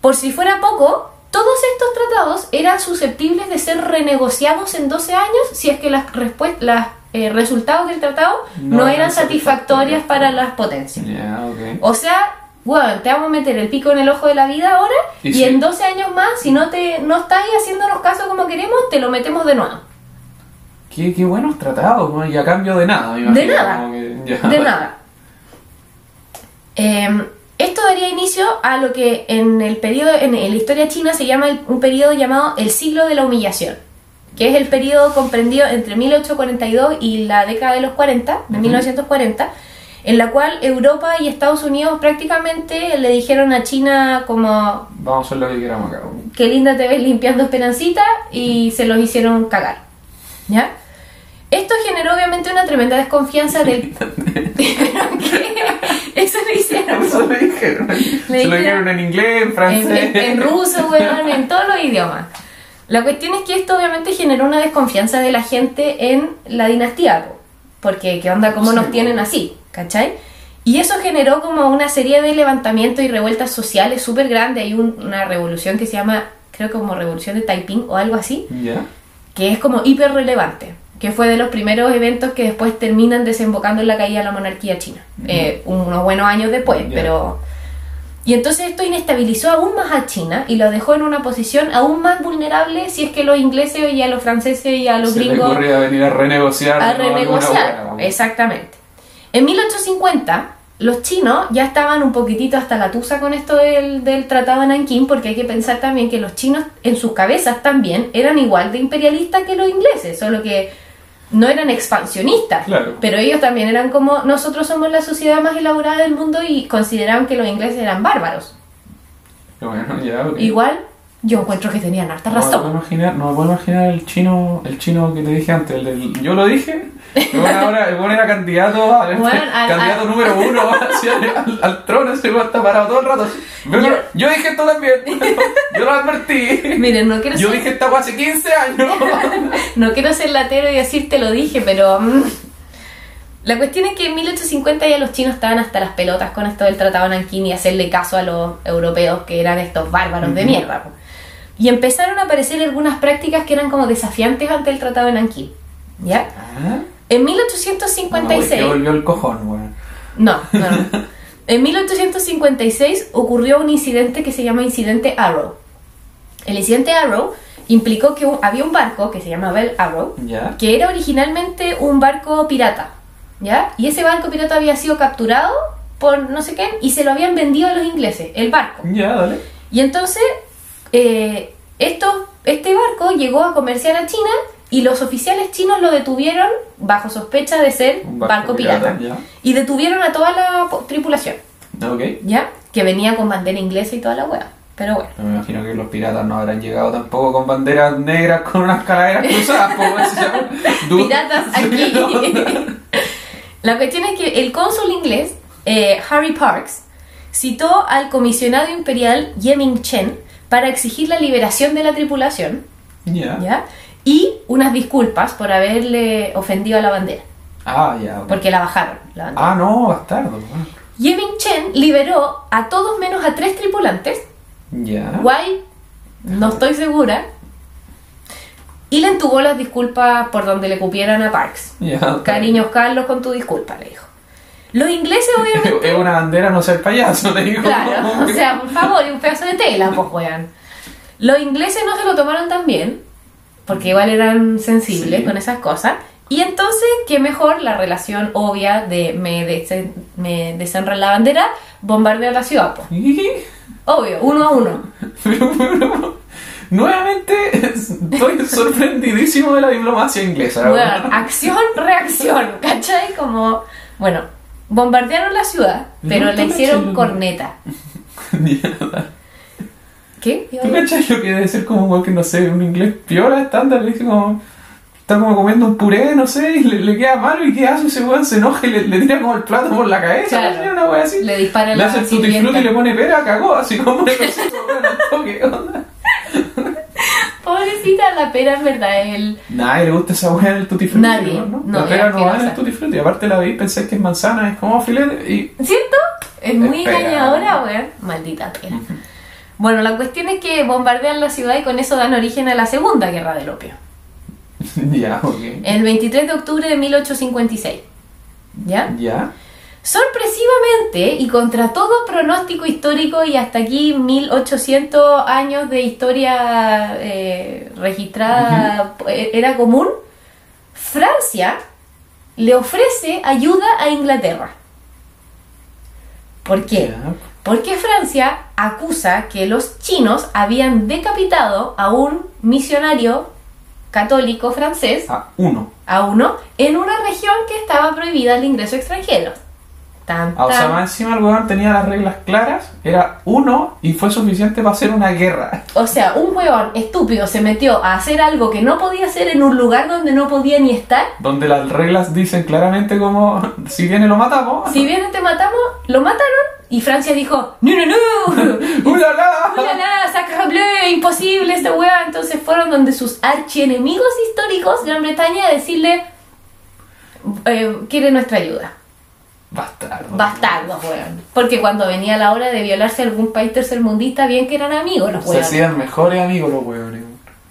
Por si fuera poco, todos estos tratados eran susceptibles de ser renegociados en 12 años si es que las, las eh, resultados del tratado No no, eran satisfactorias satisfactorios. para las potencias. O sea, bueno, te vamos a meter el pico en el ojo de la vida ahora Y y, sí. en 12 años más, si no te no estáis haciéndonos caso como queremos, te lo metemos de nuevo. Qué, qué buenos tratados, weón. Y a cambio de nada, me imagino. nada. que-. De nada. Eh, esto daría inicio a lo que en el periodo, en, la historia china se llama el- un periodo llamado el siglo de la humillación, que es el periodo comprendido entre 1842 y la década de los 40, de Ujú. 1940, en la cual Europa y Estados Unidos prácticamente le dijeron a China como Vamos a hacer lo que queramos acá, qué linda te ves limpiando Esperancita y se los hicieron cagar. ¿Ya? Esto generó obviamente una tremenda desconfianza (laughs) del... ¿Pero qué? (laughs) Eso lo hicieron. Eso le dijeron. Se lo dijeron- en inglés, en francés. en- en ruso, weón, en (laughs) todos los idiomas. La cuestión es que esto obviamente generó una desconfianza de la gente en la dinastía, po. porque qué onda, cómo Sí, nos tienen así, ¿cachai? Y eso generó como una serie de levantamientos y revueltas sociales súper grandes. Hay un- una revolución que se llama, creo como revolución de Taiping o algo así, Ya. que es como hiper relevante, que fue de los primeros eventos que después terminan desembocando en la caída de la monarquía china, eh, unos buenos años después, pero... Y entonces esto inestabilizó aún más a China y lo dejó en una posición aún más vulnerable si es que los ingleses y a los franceses y a los Se gringos ocurría venir a renegociar. a renegociar. Exactamente. En 1850 los chinos ya estaban un poquitito hasta la tusa con esto del, del tratado de Nankín, porque hay que pensar también que los chinos en sus cabezas también eran igual de imperialistas que los ingleses, solo que no eran expansionistas, Claro. pero ellos también eran como nosotros somos la sociedad más elaborada del mundo y consideraban que los ingleses eran bárbaros. Bueno, ya. Igual yo encuentro que tenían harta No me, puedo razón. imaginar, no me puedo imaginar el chino, el chino que te dije antes, el del, yo lo dije, bueno ahora, bueno era candidato, a, Bueno, (laughs) (laughs) al- candidato al- número uno (laughs) al, al trono, ese weón está parado todo el rato. Yo, Yo- yo dije esto también, yo lo advertí. Miren, no quiero Yo ser- dije esta weá hace 15 años. No quiero ser latero y decir te lo dije, pero. mm. La cuestión es que en 1850 ya los chinos estaban hasta las pelotas con esto del Tratado de Nankín y hacerle caso a los europeos que eran estos bárbaros de mierda. Y empezaron a aparecer algunas prácticas que eran como desafiantes ante el Tratado de Nankín. ¿Ya? ¿Ah? En No, 1856. que volvió el cojón, weón. No, no, no. (laughs) En 1856 ocurrió un incidente que se llama Incidente Arrow. El incidente Arrow implicó que un- había un barco que se llamaba el Arrow, Ya. que era originalmente un barco pirata, ¿ya? Y ese barco pirata había sido capturado por no sé qué y se lo habían vendido a los ingleses, el barco. Ya, dale. Y entonces, eh, esto, este barco llegó a comerciar a China y los oficiales chinos lo detuvieron bajo sospecha de ser Un barco, barco pirata. Y detuvieron a toda la tripulación, Ok. ¿ya? Que venía con bandera inglesa y toda la hueá. Pero bueno. Me imagino que los piratas no habrán llegado tampoco con banderas negras con unas calaveras cruzadas, (laughs) Piratas aquí. (laughs) la cuestión es que el cónsul inglés, eh, Harry Parks, citó al comisionado imperial Yeming Chen para exigir la liberación de la tripulación, Ya. ¿ya? Y unas disculpas por haberle ofendido a la bandera, Ah, ya. porque la bajaron. La bandera. Ah, no, bastardo. weón. Yeming Chen liberó a todos menos a tres tripulantes, Ya. Guay, no estoy segura. Y le entubó las disculpas por donde le cupieran a Parks. Ya. Cariños Carlos, con tu disculpa, le dijo. Los ingleses, obviamente. Es una bandera, no ser payaso, te digo. claro, o sea, por favor, y un pedazo de tela, pues weón. Los ingleses no se lo tomaron tan bien, porque igual eran sensibles Sí. con esas cosas. Y entonces, qué mejor la relación obvia de me, desen- me deshonran la bandera, bombardeo la ciudad, pues. Obvio, uno a uno. (laughs) Pero, pero, nuevamente estoy sorprendidísimo de la diplomacia inglesa. Bueno, acción, reacción, ¿cachai? Como, bueno, bombardearon la ciudad, pero le hicieron corneta. (laughs) Mierda. ¿Qué? ¿Tú cachas lo que debe ser como que no sé, un inglés piola estándar? Le dice como. Está como comiendo un puré, no sé, y le, le queda malo y ¿qué hace ese weón? Se enoja y le, le tira como el plato por la cabeza, Claro. no una wea así. Le dispara Le la hace el tutti y le pone pera, cagó, así como (laughs) le toque, onda. Pobrecita, la pera en verdad el... Nadie le gusta esa weá del tutti frutti, Nadie. ¿no? No, la es pera no va en el tutti frutti, aparte la veis, pensáis que es manzana, es como filete y... ¿Cierto? Es muy engañadora, weón. Maldita pera. Bueno, la cuestión es que bombardean la ciudad y con eso dan origen a la Segunda Guerra del Opio. (laughs) ya, ok. El 23 de octubre de 1856. ¿Ya? Ya. Sorpresivamente y contra todo pronóstico histórico y hasta aquí 1800 años de historia eh, registrada eh, era común, Francia le ofrece ayuda a Inglaterra. ¿Por qué? Porque Francia acusa que los chinos habían decapitado a un misionario católico francés A uno. a uno en una región que estaba prohibida el ingreso extranjero. Tan, Ah, o sea, tan. más encima el weón tenía las reglas claras, era uno y fue suficiente para hacer una guerra. O sea, un huevón estúpido se metió a hacer algo que no podía hacer en un lugar donde no podía ni estar. Donde las reglas dicen claramente como, (laughs) si viene lo matamos. Si bien te matamos, lo mataron y Francia dijo, no, no, no, (laughs) ¡Ulala! ¡Ulala, sacre bleu, imposible esta hueá. Entonces fueron donde sus archienemigos históricos, Gran Bretaña, a decirle, eh, quiere nuestra ayuda. Bastardo. Bastardos, weón. Porque cuando venía la hora de violarse a algún país tercermundista, bien que eran amigos los Se weones. hacían mejores amigos los weones.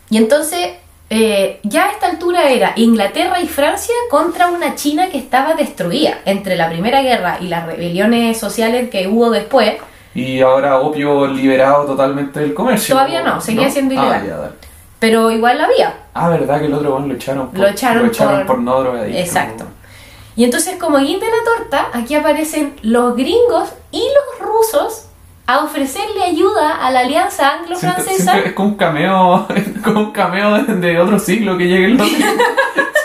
Y entonces, eh, ya a esta altura era Inglaterra y Francia contra una China que estaba destruida. Entre la Primera Guerra y las rebeliones sociales que hubo después, Y ahora opio liberado totalmente del comercio. Todavía no, seguía siendo ilegal. Ah, ya, pero igual había. Ah, verdad que el otro weón lo echaron por, Lo echaron por- por no drogadicto. Exacto. Y entonces, como guinda de la torta, aquí aparecen los gringos y los rusos a ofrecerle ayuda a la alianza anglo-francesa. es como un cameo, (laughs) como un cameo de, de otro siglo que llegue el otro. (laughs)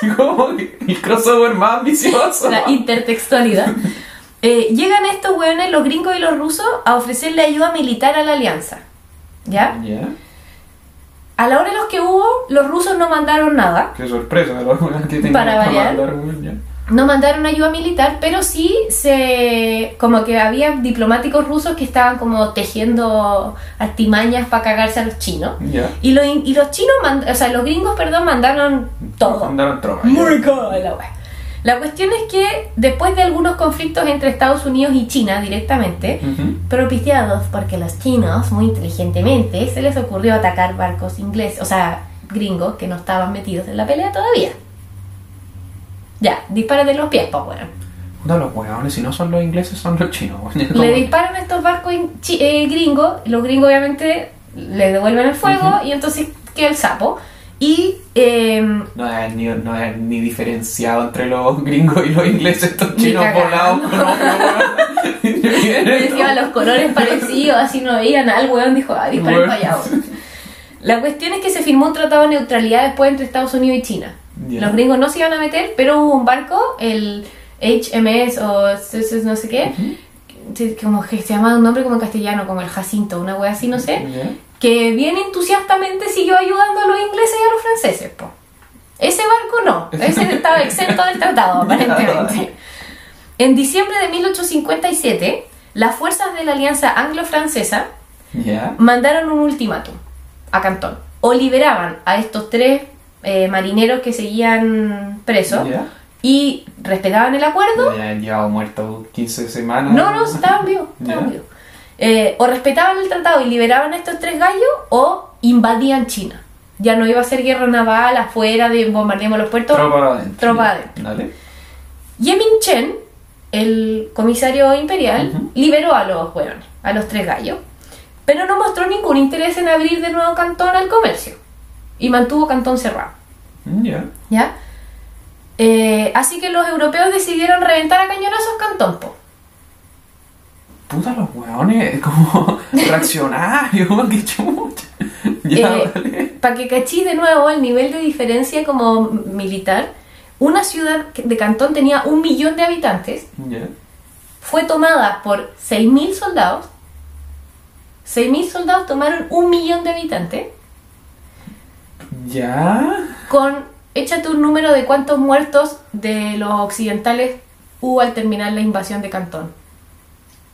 (laughs) Como el crossover más ambicioso. la intertextualidad. Eh, llegan estos hueones, los gringos y los rusos, a ofrecerle ayuda militar a la alianza. ¿Ya? A la hora de los que hubo, los rusos no mandaron nada. Qué sorpresa, weones que Para variar. mandar, ya. No mandaron ayuda militar, pero sí se. como que había diplomáticos rusos que estaban como tejiendo artimañas para cagarse a los chinos. Y, lo- y los chinos, mand- o sea, los gringos, perdón, mandaron todo. Mandaron tropas. la. La cuestión es que después de algunos conflictos entre Estados Unidos y China directamente, propiciados porque los chinos, muy inteligentemente, se les ocurrió atacar barcos ingleses, o sea, gringos que no estaban metidos en la pelea todavía. Ya, dispárate los pies, pues bueno. No, los weones, si no son los ingleses, son los chinos. Le disparan a estos barcos eh, gringos, los gringos obviamente le devuelven el fuego y entonces queda el sapo. Y em, No es, ni, no es ni diferenciado entre los gringos y los ingleses, estos chinos volados con. Decía (laughs) los colores parecidos, así no veían al weón, dijo, ah, disparen Bueno. para allá. La cuestión es que se firmó un tratado de neutralidad después entre Estados Unidos y China. Los gringos no se iban a meter, pero hubo un barco, el HMS o no sé qué, como que se llama un nombre como en castellano, como el Jacinto, una wea así, no sé, que bien entusiastamente siguió ayudando a los ingleses y a los franceses. po. Ese barco no, ese estaba exento del tratado, (laughs) (laughs) aparentemente. En diciembre de 1857, las fuerzas de la alianza anglo-francesa mandaron un ultimátum a Cantón. O liberaban a estos tres eh, marineros que seguían presos y respetaban el acuerdo. Ya llevado muertos 15 semanas. No, no, estaban vivos. estaban Ya. vivos. Eh, o respetaban el tratado y liberaban a estos tres gallos o invadían China. Ya no iba a ser guerra naval afuera de bombardeamos los puertos. Tropa adentro. Tropa adentro. Dale. Yemin Chen, el comisario imperial, liberó a los hueones, a los tres gallos, pero no mostró ningún interés en abrir de nuevo Cantón al comercio y mantuvo Cantón cerrado. Ya. ¿Ya? Eh, así que los europeos decidieron reventar a cañonazos Cantón. po. Puta los weones, como (laughs) reaccionarios, (laughs) qué chucha. Eh. Para que cachis de nuevo el nivel de diferencia como militar, una ciudad de Cantón tenía un millón de habitantes, fue tomada por 6.000 soldados. 6.000 soldados tomaron un millón de habitantes. Ya. Con, échate un número de cuántos muertos de los occidentales hubo al terminar la invasión de Cantón.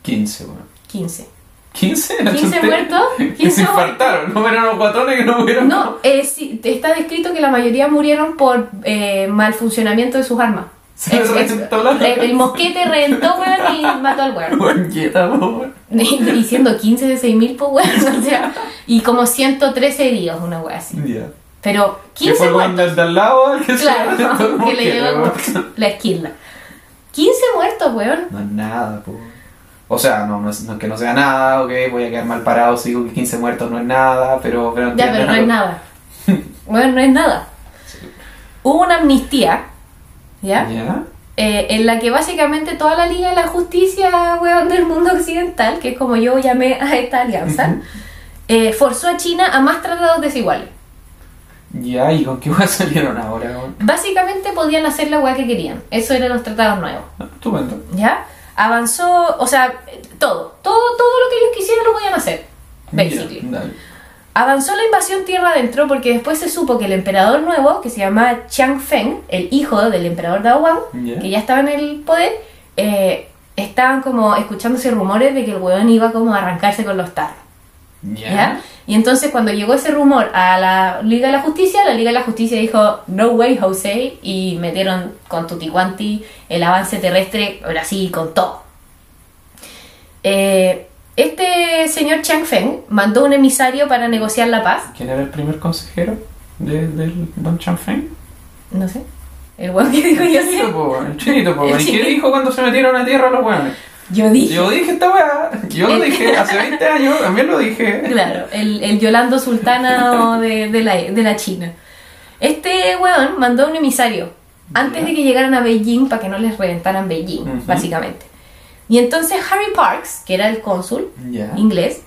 15, weón. 15. 15, 15 muertos, (laughs) Que 15 se infartaron, no eran los guatones que no murieron. No, eh, sí, está descrito que la mayoría murieron por eh, mal funcionamiento de sus armas. (laughs) Se Ex- ex- la- el, el mosquete reventó, weón, y (laughs) mató al weón. Weón, weón. Diciendo 15 de 6.000, pues weón, o sea, y como 113 heridos, una wea así. Ya. Pero ¿Qué 15 fue el weón muertos. del de al lado? el que se Claro, (laughs) reventó el (laughs) que le llegó la esquila. 15 muertos, weón. No es nada, po. O sea, no, no es, no es que no sea nada, ok, voy a quedar mal parado si digo que 15 muertos no es nada, pero... pero Ya, pero no es nada. (laughs) Bueno, no es nada. Hubo una amnistía, ¿ya? ¿Ya? Eh, en la que básicamente toda la Liga de la Justicia, weón, del mundo occidental, que es como yo llamé a esta alianza, eh, forzó a China a más tratados desiguales. Ya, ¿y con qué (laughs) weón salieron ahora, weón? Básicamente podían hacer la weá que querían. Eso eran los tratados nuevos. Ah, Estupendo. ¿Ya? Avanzó, o sea, todo, todo, todo lo que ellos quisieran lo podían hacer. Basically. Ya. Avanzó la invasión tierra adentro porque después se supo que el emperador nuevo, que se llamaba Chiang Feng, el hijo del emperador Dao Wang, que ya estaba en el poder, eh, estaban como escuchándose rumores de que el hueón iba como a arrancarse con los tarros. Ya. ¿ya? Y entonces cuando llegó ese rumor a la Liga de la Justicia, la Liga de la Justicia dijo, no way Jose, y metieron con tutti quanti el avance terrestre, ahora sí, con todo. Eh, este señor Chiang Feng mandó un emisario para negociar la paz, ¿Quién era el primer consejero de, del Don Chanfeng? no sé, el hueón que dijo yo El sé. chinito, po, weón, el chinito, po, weón. ¿Y qué dijo cuando se metieron a tierra los weones? Yo dije. Yo dije esta weá, yo lo dije (laughs) hace 20 años, también lo dije. Claro, el, el Yolando Sultana de, de la, de la China. Este weón mandó un emisario antes de que llegaran a Beijing para que no les reventaran Beijing, básicamente. Y entonces Harry Parks, que era el cónsul inglés,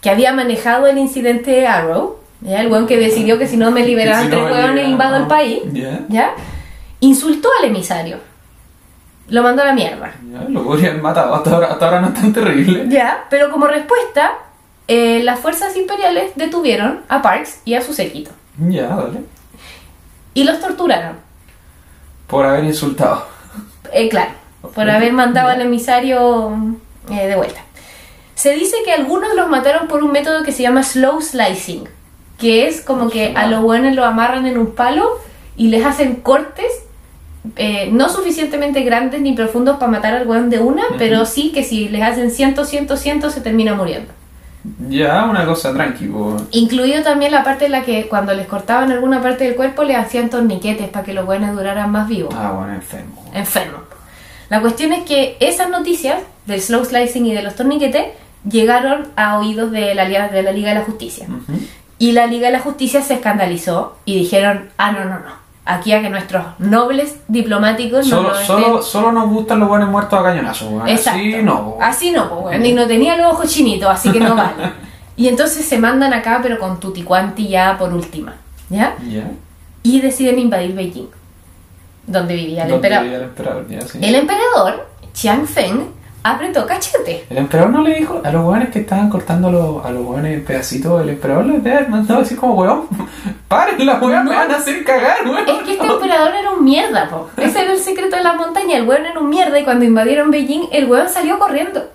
que había manejado el incidente de Arrow, ¿ya? el weón que decidió que si no me liberaban Si no tres hueones liberaban, invado el ¿no? país. ¿ya? Insultó al emisario. Lo mandó a la mierda. Ya, lo podrían matado. Hasta ahora, hasta ahora no es tan terrible. Ya, pero como respuesta, eh, las fuerzas imperiales detuvieron a Parks y a su séquito. Ya, dale. Y los torturaron. Por haber insultado. Eh, claro, por haber mandado al emisario eh, de vuelta. Se dice que algunos los mataron por un método que se llama slow slicing, que es como que a los buenos los amarran en un palo y les hacen cortes eh, no suficientemente grandes ni profundos para matar al buen de una, pero sí que si les hacen ciento, ciento, ciento se termina muriendo. Ya, una cosa tranqui, po. Incluido también la parte en la que cuando les cortaban alguna parte del cuerpo les hacían torniquetes para que los buenos duraran más vivos. Ah, bueno, enfermo. enfermo. La cuestión es que esas noticias del slow slicing y de los torniquetes llegaron a oídos de la, Liga- de la Liga de la Justicia. Ujú. Y la Liga de la Justicia se escandalizó y dijeron, ah, no, no, no. Aquí a que nuestros nobles diplomáticos no Solo, nos solo, solo nos gustan los buenos muertos a. Exacto. Así no. Así no, pues, weón. Y no tenía los ojos chinitos, así que no (laughs) vale. y entonces se mandan acá, pero con tuticuanti ya por última. ¿Ya? Y deciden invadir Beijing, donde vivía el ¿Dónde emperador. vivía el emperador? Sí. El emperador, Chiang Feng, apretó cachete. El emperador no le dijo a los hueones que estaban cortando los- a los hueones en pedacitos, el emperador les debe mandado así como, weón, (laughs) paren la No. me van a hacer cagar, weón. Es que este emperador era un mierda, po. Ese era el secreto de la montaña. El weón era un mierda y cuando invadieron Beijing, el weón salió corriendo.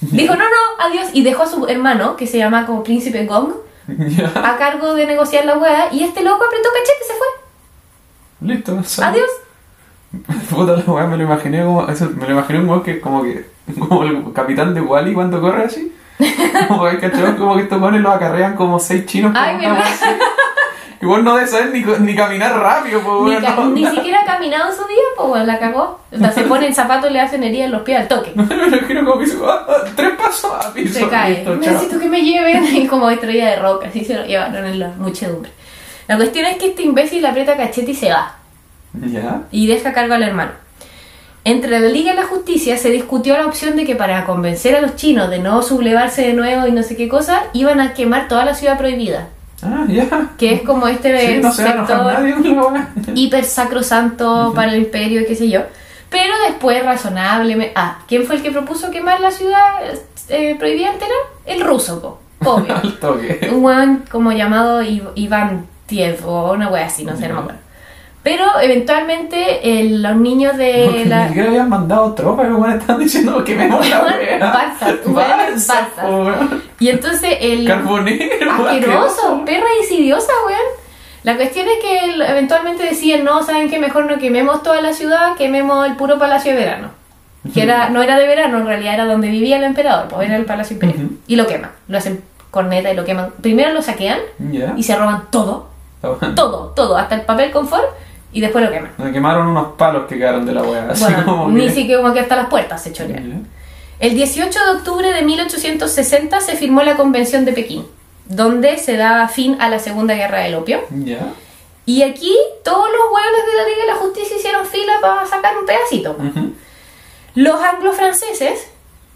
Dijo, no, no, adiós. Y dejó a su hermano, que se llama como Príncipe Gong, (laughs) a cargo de negociar la weá. Y este loco apretó cachete y se fue. listo. Adiós. (laughs) Puta la weón, me lo imaginé como, eso, me lo imaginé un weón que como que, (laughs) como el capitán de Wally cuando corre así. (laughs) Como que, ¿cachai? Como que estos weones los acarrean como seis chinos. Ay, una weá así. Igual no debe saber ni, ni caminar rápido, pues Ni, weón. ca- no. ni siquiera ha caminado en su día, pues weón, la cagó. O sea, se pone el zapato y le hacen herida en los pies al toque. Me lo imagino como que dice, ah, ah, tres pasos a piso. Se cae. listo. Necesito que me lleven. Y como estrella de roca, así se lo llevaron en la muchedumbre. La cuestión es que este imbécil aprieta cachete y se va. Ya. Y deja a cargo al hermano. Entre la Liga y la Justicia se discutió la opción de que para convencer a los chinos de no sublevarse de nuevo y no sé qué cosa, iban a quemar toda la ciudad prohibida. Ah, ya. Que es como este Sí, no sector hiper sacrosanto para el imperio, qué sé yo. Pero después, razonablemente. Ah, ¿quién fue el que propuso quemar la ciudad eh, prohibida entera? El ruso, po, obvio. (laughs) Un weón como llamado Iv- Iván Tiev o una wea así, no sé, no me acuerdo. Pero eventualmente el- los niños de Porque la. Ni siquiera habían mandado tropas, pero bueno, están diciendo que me la wea. Tú weón. Y entonces el. Carbonero, Asqueroso, perra insidiosa, weón. La cuestión es que el- eventualmente decían, no, ¿saben qué? Mejor no quememos toda la ciudad, quememos el puro palacio de verano. Que era, no era de verano, en realidad era donde vivía el emperador, pues era el palacio imperial. Ujú. Y lo queman, lo hacen corneta y lo queman. Primero lo saquean Ya. y se roban todo, todo, todo, hasta el papel confort y después lo queman. Me quemaron unos palos que quedaron de la. Así Bueno, ni que- siquiera como que hasta las puertas se. El 18 de octubre de 1860 se firmó la Convención de Pekín, donde se da fin a la Segunda Guerra del Opio. Ya. Y aquí todos los hueones de la Liga de la Justicia hicieron fila para sacar un pedacito. Ujú. Los anglo-franceses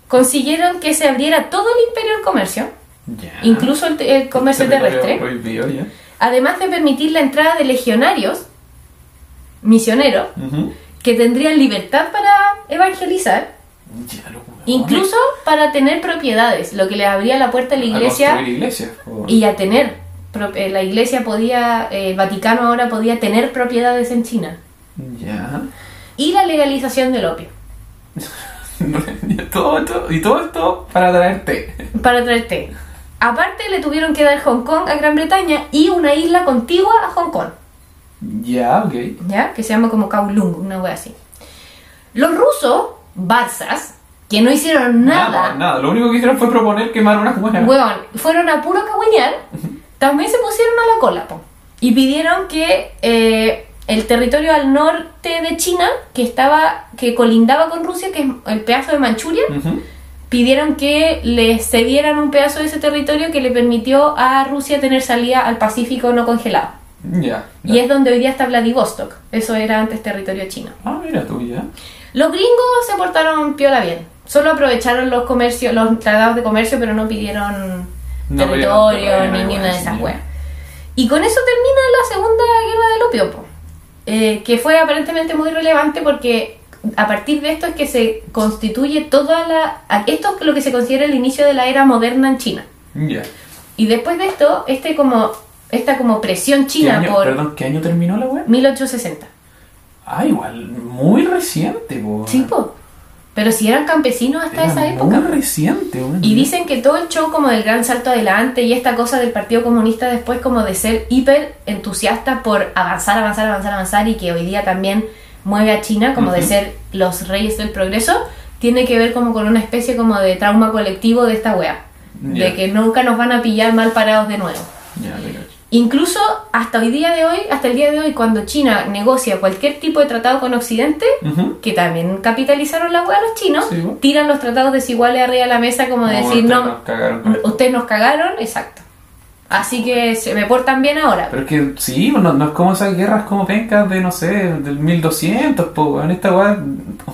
consiguieron que se abriera todo el imperio del comercio, Ya. incluso el, el comercio Territorio terrestre, prohibido, ya. además de permitir la entrada de legionarios, misioneros, que tendrían libertad para evangelizar, Ya, incluso para tener propiedades, lo que les abría la puerta a la A iglesia y a tener. eh, La iglesia podía, eh, el Vaticano ahora podía tener propiedades en China. Ya. Y la legalización del opio. (laughs) todo esto, y todo esto para traer té. para traer té. Aparte le tuvieron que dar Hong Kong a Gran Bretaña y una isla contigua a Hong Kong, Ya, ok. ¿ya? Que se llama como Kowloon, una wea así. Los rusos, Barsas, que no hicieron nada, Nada, nada. Lo único que hicieron fue proponer quemar unas buenas. weón, fueron a puro cagüinear, (laughs) también se pusieron a la cola, po. Y pidieron que eh, el territorio al norte de China, que estaba, que colindaba con Rusia, que es el pedazo de Manchuria, Ujú. pidieron que les cedieran un pedazo de ese territorio que le permitió a Rusia tener salida al Pacífico no congelado. Ya. Y es donde hoy día está Vladivostok. Eso era antes territorio chino. Ah, mira tú, ya. Los gringos se portaron piola bien. Solo aprovecharon los comercios, los tratados de comercio, pero no pidieron No territorio pidieron ni ninguna de esas weas. Y con eso termina la segunda guerra del opio. Eh, que fue aparentemente muy relevante porque a partir de esto es que se constituye toda la... Esto es lo que se considera el inicio de la era moderna en China. Ya. Y después de esto, este como, esta como presión ¿Qué china año, por Perdón, ¿qué año terminó la web? 1860. Ah, igual, muy reciente, po. Sí, po. Pero si eran campesinos hasta Era esa época. Muy reciente, weón. Y dicen que todo el show como del gran salto adelante y esta cosa del Partido Comunista después como de ser hiper entusiasta por avanzar, avanzar, avanzar, avanzar y que hoy día también mueve a China como de ser los reyes del progreso, tiene que ver como con una especie como de trauma colectivo de esta wea. De que nunca nos van a pillar mal parados de nuevo. Ya, mira. Incluso hasta hoy día de hoy, hasta el día de hoy, cuando China negocia cualquier tipo de tratado con Occidente, que también capitalizaron la hueá los chinos, Sí, tiran los tratados desiguales arriba de la mesa como de No, decir, no, nos cagaron con esto". ustedes nos cagaron, exacto. Así que se me portan bien ahora. Pero es que sí, no, no es como esas guerras como pencas de, no sé, del 1200, po, weón. Esta weá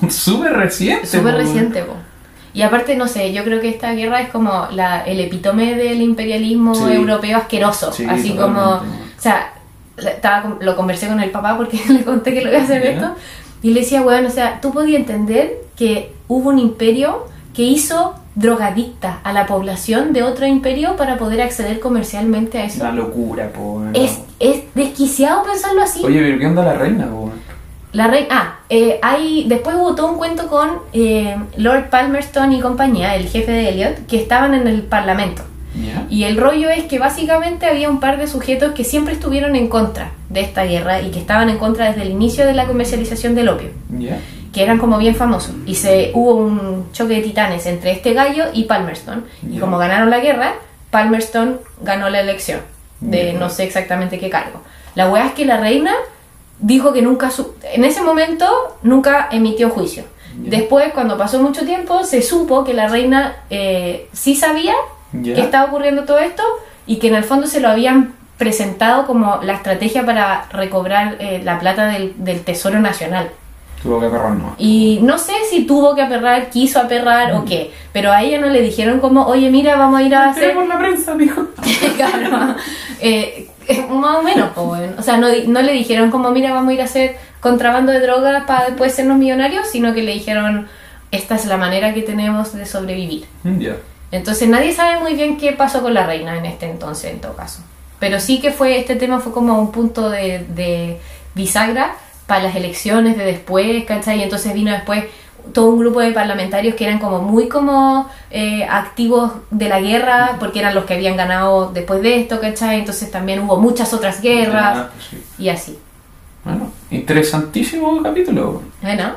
súper reciente. Súper reciente, po. Y aparte, no sé, yo creo que esta guerra es como la, el epítome del imperialismo Sí. europeo asqueroso. Sí, así totalmente, como, o sea, estaba, lo conversé con el papá porque (laughs) le conté que lo iba a hacer esto. Y le decía, bueno, o sea, tú podías entender que hubo un imperio que hizo drogadicta a la población de otro imperio para poder acceder comercialmente a eso. Una locura, po, weón. Es, es desquiciado pensarlo así. Oye, pero ¿qué onda la reina, po, weón? La reina. Ah, eh, hay. Después hubo todo un cuento con eh, Lord Palmerston y compañía, el jefe de Elliot, que estaban en el parlamento. Y el rollo es que básicamente había un par de sujetos que siempre estuvieron en contra de esta guerra y que estaban en contra desde el inicio de la comercialización del opio, que eran como bien famosos. Y se hubo un choque de titanes entre este gallo y Palmerston. Y como ganaron la guerra, Palmerston ganó la elección de no sé exactamente qué cargo. La weá es que la reina dijo que nunca, su- en ese momento, nunca emitió juicio. Después, cuando pasó mucho tiempo, se supo que la reina eh, sí sabía que estaba ocurriendo todo esto y que en el fondo se lo habían presentado como la estrategia para recobrar eh, la plata del, del Tesoro Nacional. Tuvo que agarrar no. Y no sé si tuvo que aperrar, quiso aperrar o qué, pero a ella no le dijeron como, oye, mira, vamos a ir a hacer... por la prensa, dijo. (laughs) Claro. Eh, (laughs) más o menos, pues, o sea, no, no le dijeron como, mira, vamos a ir a hacer contrabando de drogas para después sernos millonarios, sino que le dijeron, esta es la manera que tenemos de sobrevivir. Ya. Entonces nadie sabe muy bien qué pasó con la reina en este entonces, en todo caso. Pero sí que fue, este tema fue como un punto de, de bisagra para las elecciones de después, ¿cachai? Y entonces vino después todo un grupo de parlamentarios que eran como muy como eh, activos de la guerra, porque eran los que habían ganado después de esto, ¿cachai? Entonces también hubo muchas otras guerras sí. y así. Bueno, interesantísimo capítulo. Bueno,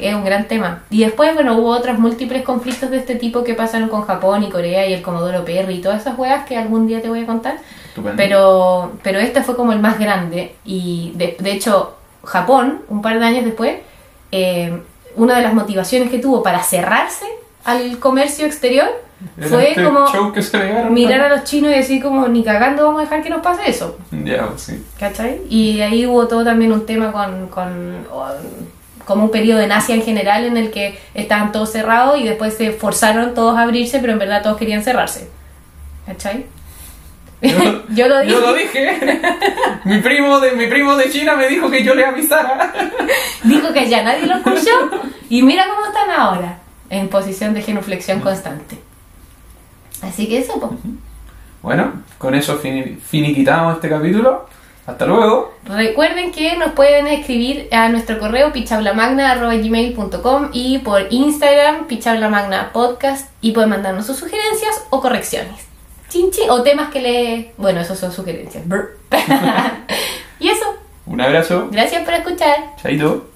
es un gran tema. Y después, bueno, hubo otros múltiples conflictos de este tipo que pasaron con Japón y Corea y el Comodoro Perry y todas esas weas que algún día te voy a contar. Estupendo. Pero, pero este fue como el más grande y de, de hecho Japón, un par de años después, eh, una de las motivaciones que tuvo para cerrarse al comercio exterior fue este como que se mirar a los chinos y decir como ni cagando vamos a dejar que nos pase eso. Ya, sí. ¿Cachai? Y ahí hubo todo también un tema con, con o, como un periodo en Asia en general en el que estaban todos cerrados y después se forzaron todos a abrirse, pero en verdad todos querían cerrarse. ¿Cachai? (laughs) Yo, Yo lo dije. Yo lo dije. mi, primo de, mi primo de China me dijo que yo le avisara. (laughs) Dijo que ya nadie lo escuchó y mira cómo están ahora, en posición de genuflexión constante. Así que eso, pues. Bueno, con eso fini- finiquitamos este capítulo. Hasta luego. Recuerden que nos pueden escribir a nuestro correo pichablamagna.gmail.com y por Instagram pichablamagna podcast y pueden mandarnos sus sugerencias o correcciones. Chin, o temas que le... Bueno, esos son sugerencias. (laughs) y eso. Un abrazo. Gracias por escuchar. Chaito.